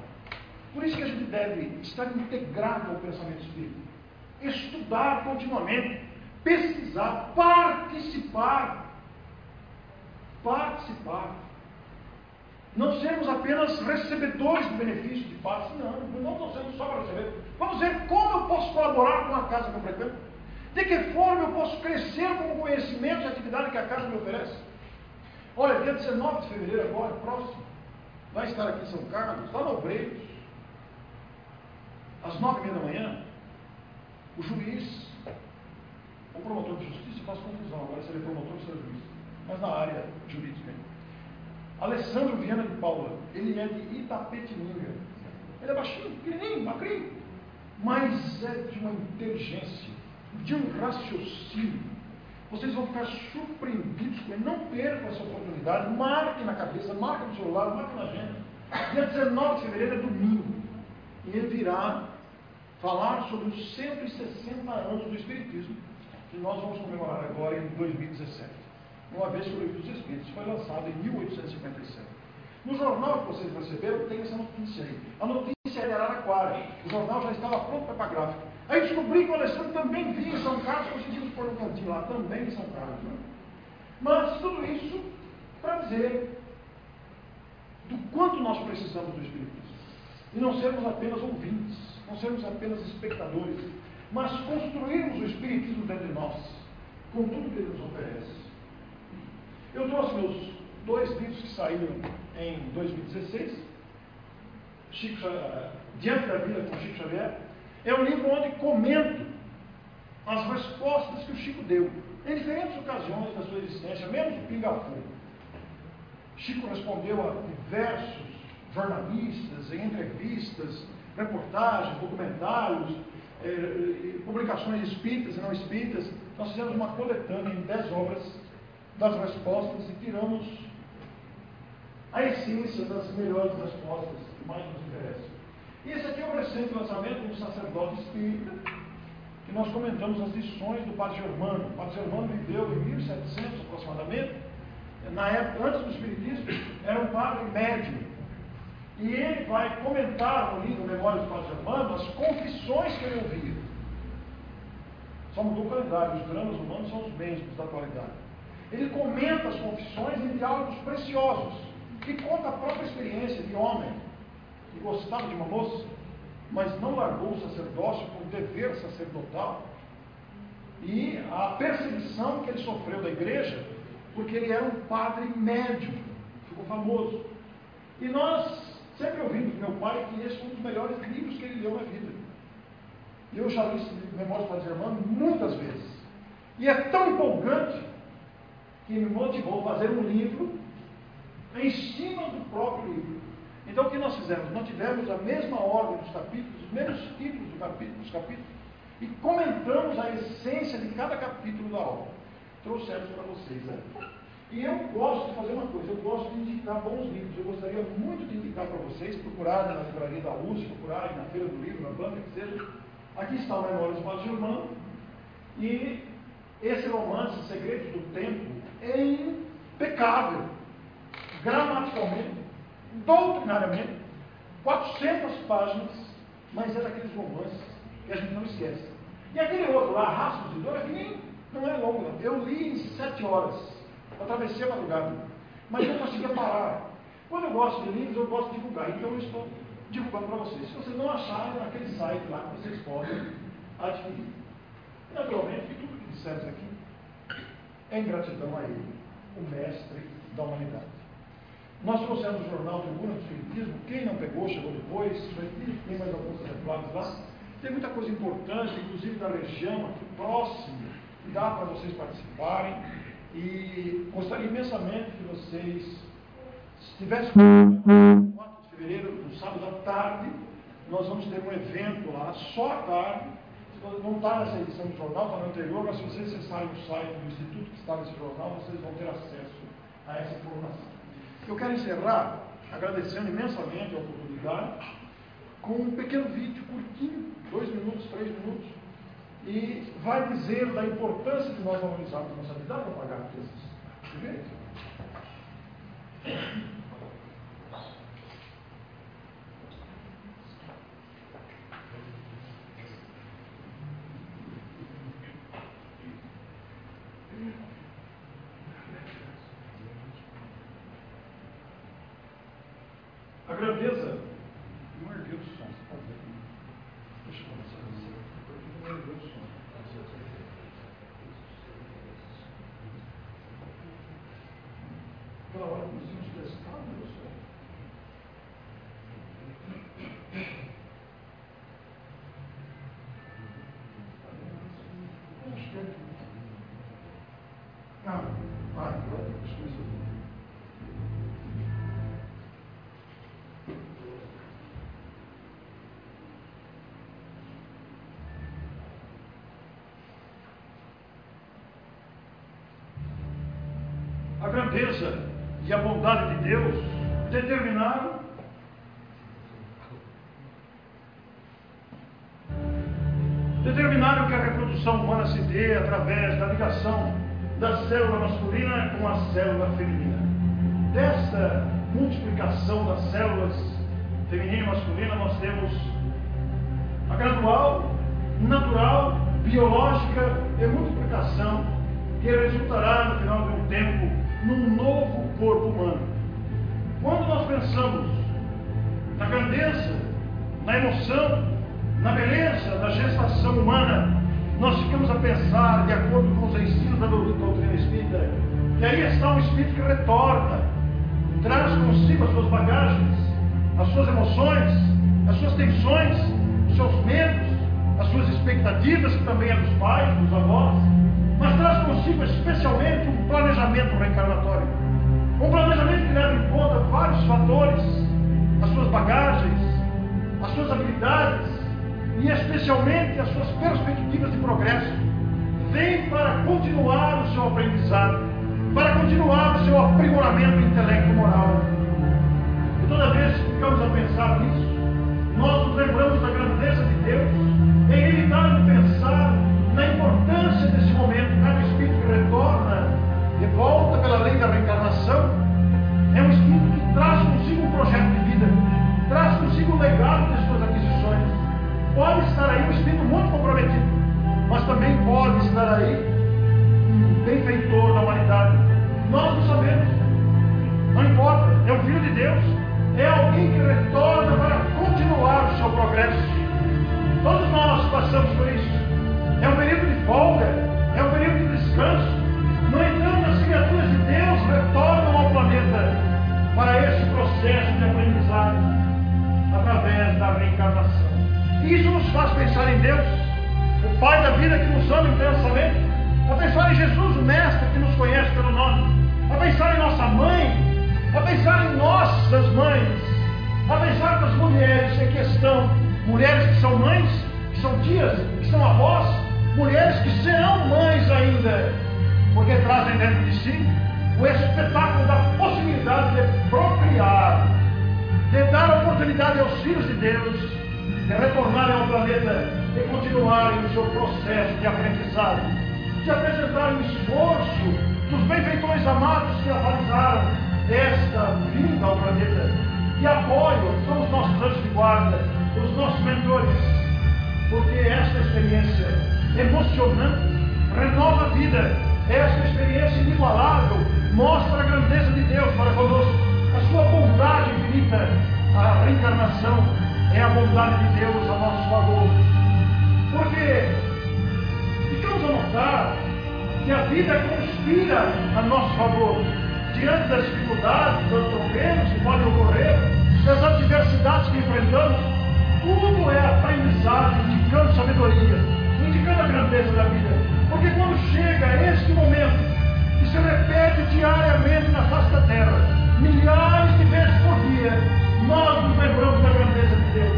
Por isso que a gente deve estar integrado ao pensamento espírita. Estudar continuamente, pesquisar, participar. Participar. Não sermos apenas recebedores de benefícios de paz. Não, não estou sendo só para receber. Vamos ver como eu posso colaborar com a casa que eu frequento. De que forma eu posso crescer com o conhecimento e atividade que a casa me oferece. Olha, dia 19 de fevereiro agora, próximo, vai estar aqui em São Carlos, lá no Obreiros, às nove e meia da manhã, o juiz, o promotor de justiça, faz confusão agora se ele é promotor ou se é juiz, mas na área jurídica. Alessandro Viana de Paula, ele é de Itapetininga. Ele é baixinho, pequenininho, magrinho, mas é de uma inteligência, de um raciocínio. Vocês vão ficar surpreendidos com ele. Não percam essa oportunidade. Marque na cabeça, marque no celular, marque na agenda. Dia 19 de fevereiro é domingo. E ele virá falar sobre os 160 anos do Espiritismo, que nós vamos comemorar agora em 2017 uma vez que o Livro dos Espíritos foi lançado em 1857. No jornal que vocês receberam, tem essa notícia aí. A notícia é de Araraquara. O jornal já estava pronto para gráfica. Aí descobri que o Alessandro também vinha em São Carlos, conseguimos pôr um cantinho lá, também em São Carlos. Né? Mas tudo isso para dizer do quanto nós precisamos do Espiritismo. E não sermos apenas ouvintes, não sermos apenas espectadores, mas construirmos o Espiritismo dentro de nós, com tudo que ele nos oferece. Eu trouxe meus dois livros que saíram em 2016, Chico, Diante da Vida com Chico Xavier. É um livro onde comento as respostas que o Chico deu, em diferentes ocasiões da sua existência, menos o pinga-fogo. Chico respondeu a diversos jornalistas, em entrevistas, reportagens, documentários, eh, eh, publicações espíritas e não espíritas. Nós fizemos uma coletânea em dez obras das respostas e tiramos a essência das melhores respostas que mais nos interessam. E esse aqui é o recente lançamento do sacerdote espírita, que nós comentamos as lições do Padre Germano. O Padre Germano viveu em 1700 aproximadamente, na época, antes do Espiritismo, era um padre médio. E ele vai comentar no livro Memórias do Padre Germano as confissões que ele ouvia. Só mudou o calendário, os dramas humanos são os mesmos da atualidade. Ele comenta as confissões em diálogos preciosos, que conta a própria experiência de homem que gostava de uma moça, mas não largou o sacerdócio por dever sacerdotal. E a perseguição que ele sofreu da igreja, porque ele era um padre médio, ficou famoso. E nós sempre ouvimos meu pai que esse foi um dos melhores livros que ele leu na vida. E eu já li esse livro Memórias para Germano muitas vezes. E é tão empolgante que me motivou a fazer um livro em cima do próprio livro. Então o que nós fizemos? Mantivemos a mesma ordem dos capítulos, os mesmos títulos do capítulo, dos capítulos, e comentamos a essência de cada capítulo da obra. Trouxemos para vocês. Né? E eu gosto de fazer uma coisa, eu gosto de indicar bons livros. Eu gostaria muito de indicar para vocês, procurarem na livraria da USP, procurarem na feira do livro, na banca, que seja. Aqui está o Memórias do Padre Germano. E esse romance, Segredos do Tempo, é impecável, gramaticalmente, doutrinariamente, 400 páginas, mas é daqueles romances que a gente não esquece. E aquele outro lá, Rastros de Dor, aqui nem, não é longo, eu li em sete horas, atravessei a madrugada, mas não conseguia parar. Quando eu gosto de livros, eu gosto de divulgar, então eu estou divulgando para vocês. Se vocês não acharem, naquele site lá que vocês podem adquirir. Naturalmente, que tudo que dissemos aqui é em gratidão a ele, o mestre da humanidade. Nós trouxemos o jornal Tribuna do Espiritismo, quem não pegou, chegou depois, tem mais alguns exemplares lá. Tem muita coisa importante, inclusive da região aqui próxima, que dá para vocês participarem. E gostaria imensamente que vocês estivessem no 4 de fevereiro, no sábado à tarde, nós vamos ter um evento lá, só à tarde. Não está nessa edição do jornal, está no anterior, mas se vocês acessarem o site do Instituto que está nesse jornal, vocês vão ter acesso a essa informação. Eu quero encerrar agradecendo imensamente a oportunidade com um pequeno vídeo curtinho, dois minutos, três minutos, e vai dizer da importância de nós valorizarmos nossa vida. Para pagar esses direitos? A grandeza. Não ergueu o som, você pode ver. Deixa eu começar a dizer. Não ergueu o som. Pela hora que nós tínhamos testado o som. Acho que é. Ah, vai, agora deixa eu ver se eu a grandeza e a bondade de Deus determinaram determinaram que a reprodução humana se dê através da ligação da célula masculina com a célula feminina. Desta multiplicação das células feminina e masculina, nós temos a gradual, natural, biológica e multiplicação que resultará no final de um tempo num novo corpo humano. Quando nós pensamos na grandeza emoção, na beleza da gestação humana, nós ficamos a pensar, de acordo com os ensinos da doutrina espírita, que aí está um espírito que retorna, traz consigo as suas bagagens, as suas emoções, as suas tensões, os seus medos, as suas expectativas, que também é dos pais, dos avós, mas traz consigo especialmente um planejamento reencarnatório. Um planejamento que leva em conta vários fatores, as suas bagagens, as suas habilidades e especialmente as suas perspectivas de progresso. Vem para continuar o seu aprendizado, para continuar o seu aprimoramento intelecto-moral. E toda vez que ficamos a pensar nisso, nós nos lembramos da grandeza de Deus, é inevitável pensar na importância desse momento, cada espírito que retorna e volta pela lei da reencarnação, é um espírito que traz consigo um projeto de vida, traz consigo um legado de suas aquisições. Pode estar aí um espírito muito comprometido, mas também pode estar aí um benfeitor da humanidade. Nós não sabemos, não importa, é o Filho de Deus, é alguém que retorna para continuar o seu progresso. Todos nós passamos por isso. É um período de folga, é um período de descanso. Criaturas de Deus retornam ao planeta para esse processo de aprendizado através da reencarnação. Isso nos faz pensar em Deus, o Pai da vida que nos ama intensamente, a pensar em Jesus, o Mestre que nos conhece pelo nome, a pensar em nossa mãe, a pensar em nossas mães, a pensar nas mulheres em questão, mulheres que são mães, que são tias, que são avós, mulheres que serão mães ainda, porque trazem dentro de si o espetáculo da possibilidade de procriar, de dar oportunidade aos filhos de Deus de retornarem ao planeta e continuarem o seu processo de aprendizado, de apresentarem o esforço dos benfeitores amados que avalizaram esta vinda ao planeta, e apoiam, são os nossos anjos de guarda, os nossos mentores, porque esta experiência emocionante renova a vida, esta experiência inigualável mostra a grandeza de Deus para conosco, a sua bondade infinita, a reencarnação é a bondade de Deus a nosso favor. Porque ficamos a notar que a vida conspira a nosso favor. Diante das dificuldades, dos problemas que podem ocorrer, das adversidades que enfrentamos, tudo é aprendizado, indicando sabedoria, indicando a grandeza da vida. Porque quando chega este momento, que se repete diariamente na face da terra, milhares de vezes por dia, nós nos lembramos da grandeza de Deus.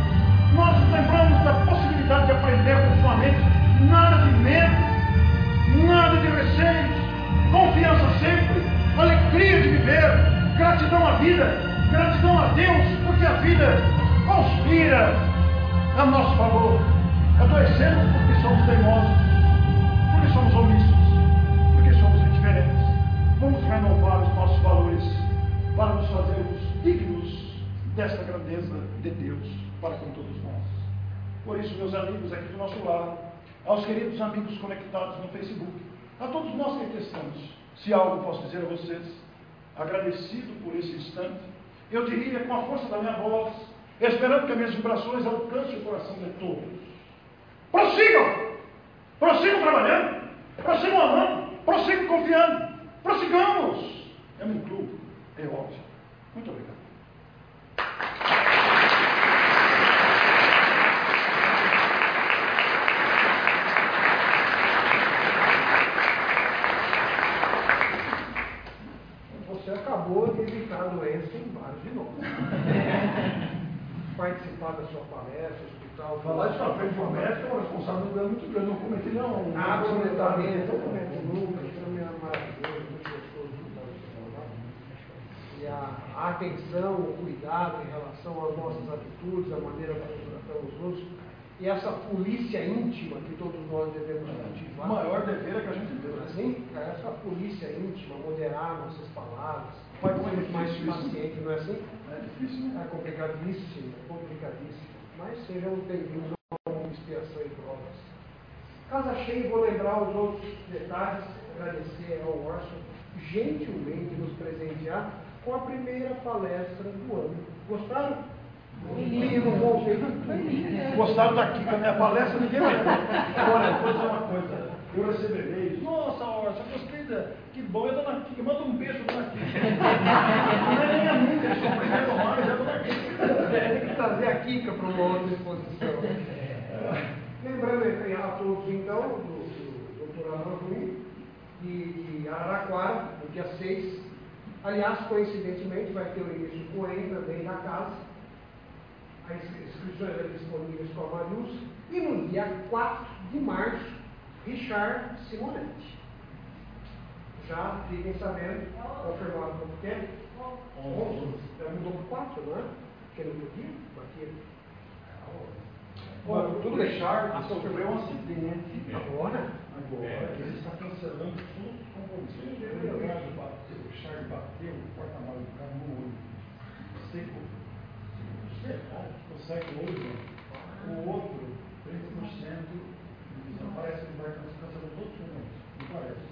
Nós nos lembramos da possibilidade de aprender com sua mente. Nada de medo, nada de receios, confiança sempre, alegria de viver, gratidão à vida, gratidão a Deus, porque a vida conspira a nosso favor. Adoecemos porque somos teimosos, porque somos omissos, porque somos indiferentes. Vamos renovar os nossos valores para nos fazermos dignos desta grandeza de Deus para com todos nós. Por isso, meus amigos aqui do nosso lado, aos queridos amigos conectados no Facebook, a todos nós que estamos, se algo posso dizer a vocês, agradecido por esse instante, eu diria com a força da minha voz, esperando que as minhas vibrações alcancem o coração de todos. Prossigam! Prossigam trabalhando, prossigam amando, prossigam confiando, prossigamos! É um clube, é óbvio. Muito obrigado. Você acabou de evitar a doença em vários de nós. Participar da sua palestra, hospital. Falar de frente de um médico é uma responsabilidade muito grande. Não cometi não. Absolutamente, eu comento nunca, isso é maravilhoso, muito gostoso escutar você falar. E a, a atenção, o em relação às nossas atitudes, a maneira como tratamos os outros, e essa polícia íntima que todos nós devemos O cultivar. maior dever é que a gente deu. Assim, essa polícia íntima, moderar nossas palavras, pode é ser mais difícil paciente, não é assim? É difícil, né? É complicadíssimo, é complicadíssimo. Mas sejam bem-vindos a uma expiação e provas. Casa cheia, vou lembrar os outros detalhes, agradecer ao Orson gentilmente nos presentear com a primeira palestra do ano. Gostaram? E no bom. Gostaram daqui com a minha palestra, ninguém vai ver. Agora, eu vou dizer uma coisa. Eu recebo e-mails. Nossa, Orson, eu gostei da. Que bom, é a dona Kika. Manda um beijo, dona Kika. Não é nem amiga, eles são primeiro mais, é a dona Kika. Tem que trazer a Kika para uma outra exposição. Lembrando a todos, então, do, do doutor Alan de, de Araraquara, no dia 6. Aliás, coincidentemente, vai ter o início com ele também na casa. As inscrições são disponíveis com a Marius. E no dia 4 de março, Richard Simonetti. Já fiquem sabendo, confirmado quanto tempo? 11. Já mudou para 4, não é? Porque não podia? Batia. Bom, tudo Richard sofreu um acidente. Agora? Agora, ele está cancelando. Ele bateu, o século né? usa, o outro, 30%, parece que vai estar descansando todos todo mundo. Não parece.